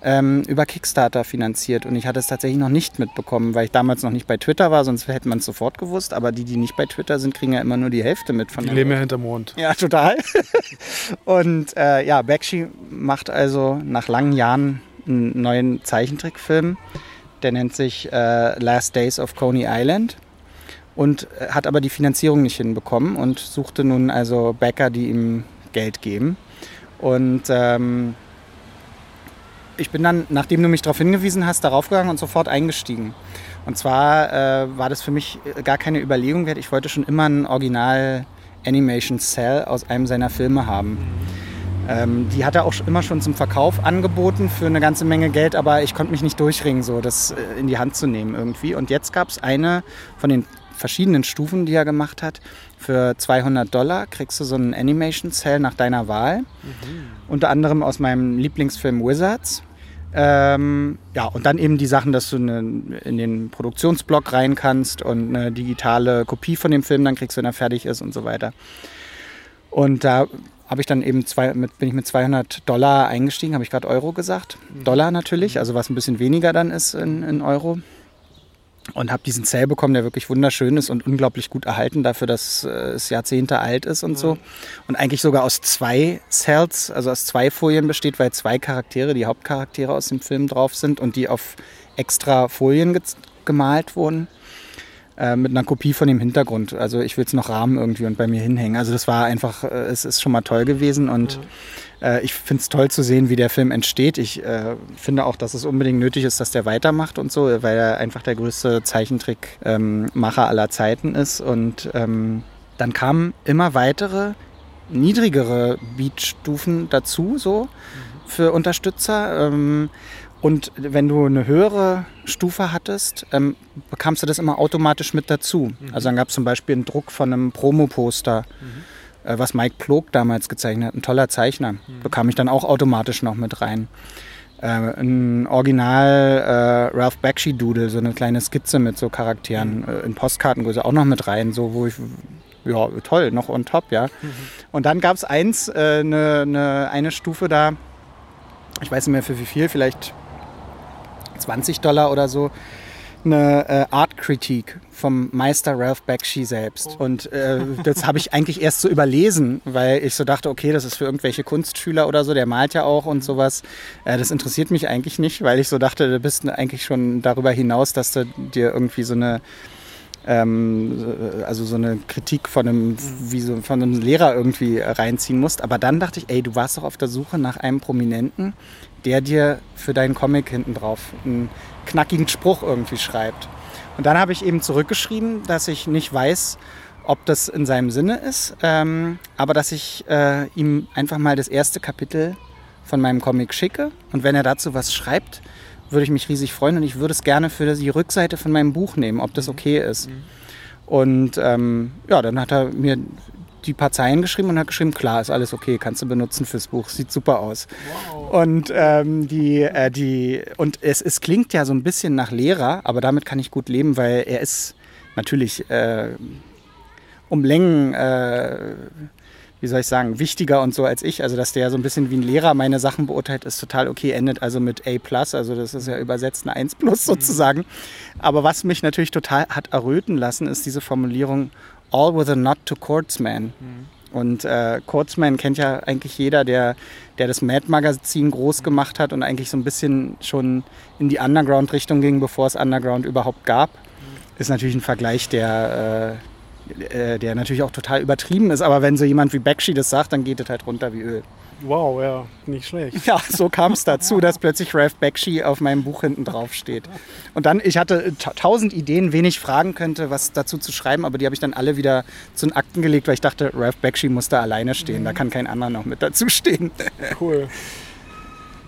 S3: ähm, über Kickstarter finanziert. Und ich hatte es tatsächlich noch nicht mitbekommen, weil ich damals noch nicht bei Twitter war, sonst hätte man es sofort gewusst. Aber die, die nicht bei Twitter sind, kriegen ja immer nur die Hälfte mit von
S2: Die leben ja hinterm Mond.
S3: ja, total. Und äh, ja, Bakshi macht also nach langen Jahren einen neuen Zeichentrickfilm. Der nennt sich äh, Last Days of Coney Island und äh, hat aber die Finanzierung nicht hinbekommen und suchte nun also Bäcker, die ihm Geld geben. Und ähm, ich bin dann, nachdem du mich darauf hingewiesen hast, darauf gegangen und sofort eingestiegen. Und zwar äh, war das für mich gar keine Überlegung wert. Ich wollte schon immer ein Original Animation Cell aus einem seiner Filme haben. Ähm, die hat er auch immer schon zum Verkauf angeboten für eine ganze Menge Geld, aber ich konnte mich nicht durchringen, so das äh, in die Hand zu nehmen irgendwie. Und jetzt gab es eine von den verschiedenen Stufen, die er gemacht hat. Für 200 Dollar kriegst du so einen Animation Cell nach deiner Wahl. Unter anderem aus meinem Lieblingsfilm Wizards. Ähm, ja, und dann eben die Sachen, dass du eine, in den Produktionsblock rein kannst und eine digitale Kopie von dem Film dann kriegst, wenn er fertig ist und so weiter. Und da habe ich dann eben zwei, mit, bin ich mit 200 Dollar eingestiegen, habe ich gerade Euro gesagt. Dollar natürlich, also was ein bisschen weniger dann ist in, in Euro. Und habe diesen Zell bekommen, der wirklich wunderschön ist und unglaublich gut erhalten dafür, dass äh, es Jahrzehnte alt ist und so. Und eigentlich sogar aus zwei Cells, also aus zwei Folien besteht, weil zwei Charaktere, die Hauptcharaktere aus dem Film drauf sind und die auf extra Folien ge gemalt wurden. Äh, mit einer Kopie von dem Hintergrund. Also ich will es noch rahmen irgendwie und bei mir hinhängen. Also das war einfach, äh, es ist schon mal toll gewesen und äh, ich finde es toll zu sehen, wie der Film entsteht. Ich äh, finde auch, dass es unbedingt nötig ist, dass der weitermacht und so, weil er einfach der größte Zeichentrickmacher aller Zeiten ist. Und ähm, dann kamen immer weitere, niedrigere Beatstufen dazu, so für Unterstützer. Ähm, und wenn du eine höhere Stufe hattest, ähm, bekamst du das immer automatisch mit dazu. Also dann gab es zum Beispiel einen Druck von einem Promoposter, äh, was Mike Plog damals gezeichnet hat, ein toller Zeichner. Bekam ich dann auch automatisch noch mit rein. Äh, ein Original äh, Ralph Bakshi Doodle, so eine kleine Skizze mit so Charakteren äh, in Postkartengröße auch noch mit rein, so wo ich ja toll, noch on top, ja. Und dann gab es eins, äh, eine, eine, eine Stufe da, ich weiß nicht mehr für wie viel, vielleicht 20 Dollar oder so, eine äh, Artkritik vom Meister Ralph Bakshi selbst. Und äh, das habe ich eigentlich erst so überlesen, weil ich so dachte, okay, das ist für irgendwelche Kunstschüler oder so, der malt ja auch und sowas. Äh, das interessiert mich eigentlich nicht, weil ich so dachte, du bist eigentlich schon darüber hinaus, dass du dir irgendwie so eine ähm, also so eine Kritik von einem, wie so, von einem Lehrer irgendwie äh, reinziehen musst. Aber dann dachte ich, ey, du warst doch auf der Suche nach einem Prominenten, der dir für deinen Comic hinten drauf einen knackigen Spruch irgendwie schreibt. Und dann habe ich eben zurückgeschrieben, dass ich nicht weiß, ob das in seinem Sinne ist, ähm, aber dass ich äh, ihm einfach mal das erste Kapitel von meinem Comic schicke. Und wenn er dazu was schreibt, würde ich mich riesig freuen und ich würde es gerne für die Rückseite von meinem Buch nehmen, ob das okay ist. Und ähm, ja, dann hat er mir die paar Zeilen geschrieben und hat geschrieben, klar, ist alles okay, kannst du benutzen fürs Buch, sieht super aus. Und ähm, die, äh, die, und es, es klingt ja so ein bisschen nach Lehrer, aber damit kann ich gut leben, weil er ist natürlich äh, um Längen, äh, wie soll ich sagen, wichtiger und so als ich. Also, dass der so ein bisschen wie ein Lehrer meine Sachen beurteilt, ist total okay. Endet also mit A, also das ist ja übersetzt eine 1 plus sozusagen. Aber was mich natürlich total hat erröten lassen, ist diese Formulierung All with a nod to Courtsman. Und äh, Courtsman kennt ja eigentlich jeder, der, der das Mad-Magazin groß gemacht hat und eigentlich so ein bisschen schon in die Underground-Richtung ging, bevor es Underground überhaupt gab. Ist natürlich ein Vergleich, der, äh, äh, der natürlich auch total übertrieben ist. Aber wenn so jemand wie Bakshi das sagt, dann geht es halt runter wie Öl.
S2: Wow, ja, nicht schlecht.
S3: Ja, so kam es dazu, dass plötzlich Ralph Bakshi auf meinem Buch hinten drauf steht. Und dann, ich hatte ta- tausend Ideen, wen ich fragen könnte, was dazu zu schreiben, aber die habe ich dann alle wieder zu den Akten gelegt, weil ich dachte, Ralph Bakshi muss da alleine stehen, da kann kein anderer noch mit dazu stehen.
S2: Cool.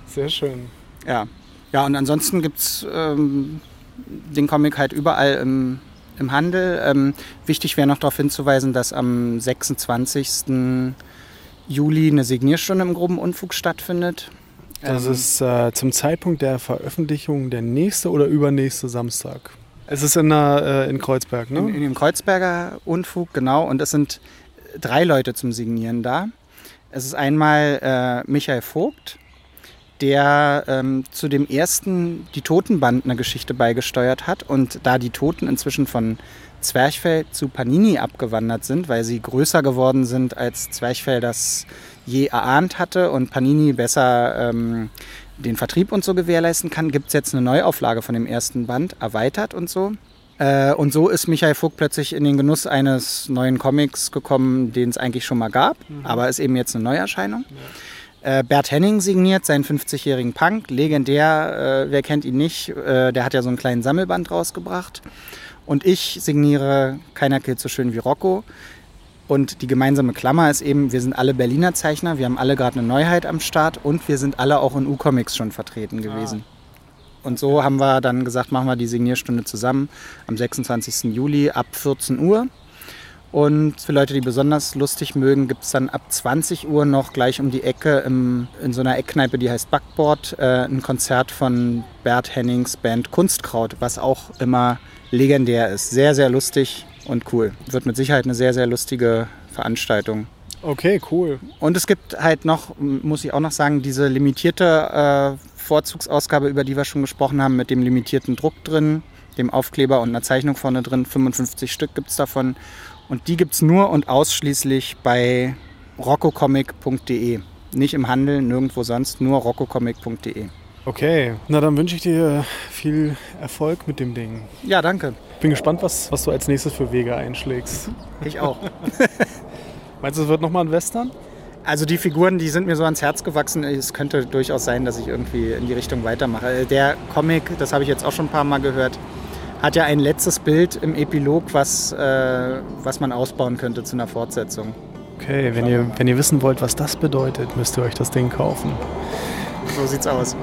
S2: Sehr schön.
S3: Ja, ja und ansonsten gibt es ähm, den Comic halt überall im, im Handel. Ähm, wichtig wäre noch darauf hinzuweisen, dass am 26. Juli eine Signierstunde im groben Unfug stattfindet.
S2: Das
S3: Ähm,
S2: ist äh, zum Zeitpunkt der Veröffentlichung der nächste oder übernächste Samstag. Es ist in, der, äh, in Kreuzberg, ne?
S3: In, in dem Kreuzberger Unfug, genau. Und es sind drei Leute zum Signieren da. Es ist einmal äh, Michael Vogt, der ähm, zu dem ersten Die Totenband eine Geschichte beigesteuert hat. Und da die Toten inzwischen von Zwerchfell zu Panini abgewandert sind, weil sie größer geworden sind, als Zwerchfell das je erahnt hatte und Panini besser ähm, den Vertrieb und so gewährleisten kann, gibt es jetzt eine Neuauflage von dem ersten Band, erweitert und so. Äh, und so ist Michael Vogt plötzlich in den Genuss eines neuen Comics gekommen, den es eigentlich schon mal gab, aber ist eben jetzt eine Neuerscheinung. Äh, Bert Henning signiert seinen 50-jährigen Punk, legendär, äh, wer kennt ihn nicht, äh, der hat ja so einen kleinen Sammelband rausgebracht. Und ich signiere Keiner killt so schön wie Rocco. Und die gemeinsame Klammer ist eben, wir sind alle Berliner Zeichner, wir haben alle gerade eine Neuheit am Start und wir sind alle auch in U-Comics schon vertreten gewesen. Und so haben wir dann gesagt, machen wir die Signierstunde zusammen am 26. Juli ab 14 Uhr. Und für Leute, die besonders lustig mögen, gibt es dann ab 20 Uhr noch gleich um die Ecke im, in so einer Eckkneipe, die heißt Backboard, äh, ein Konzert von Bert Hennings Band Kunstkraut, was auch immer legendär ist. Sehr, sehr lustig und cool. Wird mit Sicherheit eine sehr, sehr lustige Veranstaltung.
S2: Okay, cool.
S3: Und es gibt halt noch, muss ich auch noch sagen, diese limitierte äh, Vorzugsausgabe, über die wir schon gesprochen haben, mit dem limitierten Druck drin, dem Aufkleber und einer Zeichnung vorne drin. 55 Stück gibt es davon. Und die gibt es nur und ausschließlich bei roccocomic.de. Nicht im Handel, nirgendwo sonst, nur roccocomic.de.
S2: Okay, na dann wünsche ich dir viel Erfolg mit dem Ding.
S3: Ja, danke.
S2: Bin gespannt, was, was du als nächstes für Wege einschlägst.
S3: Ich auch.
S2: Meinst du, es wird nochmal ein Western?
S3: Also die Figuren, die sind mir so ans Herz gewachsen. Es könnte durchaus sein, dass ich irgendwie in die Richtung weitermache. Der Comic, das habe ich jetzt auch schon ein paar Mal gehört, hat ja ein letztes Bild im Epilog, was, äh, was man ausbauen könnte zu einer Fortsetzung.
S2: Okay, wenn ihr, wenn ihr wissen wollt, was das bedeutet, müsst ihr euch das Ding kaufen.
S3: So sieht's aus.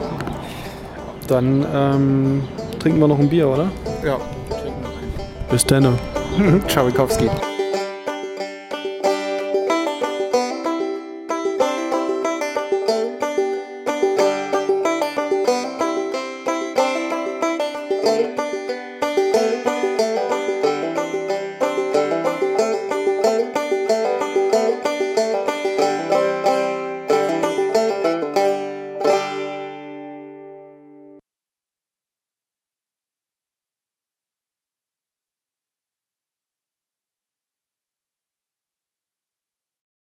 S2: Dann ähm, trinken wir noch ein Bier, oder?
S3: Ja.
S2: Bis dann.
S3: Tschauikowski.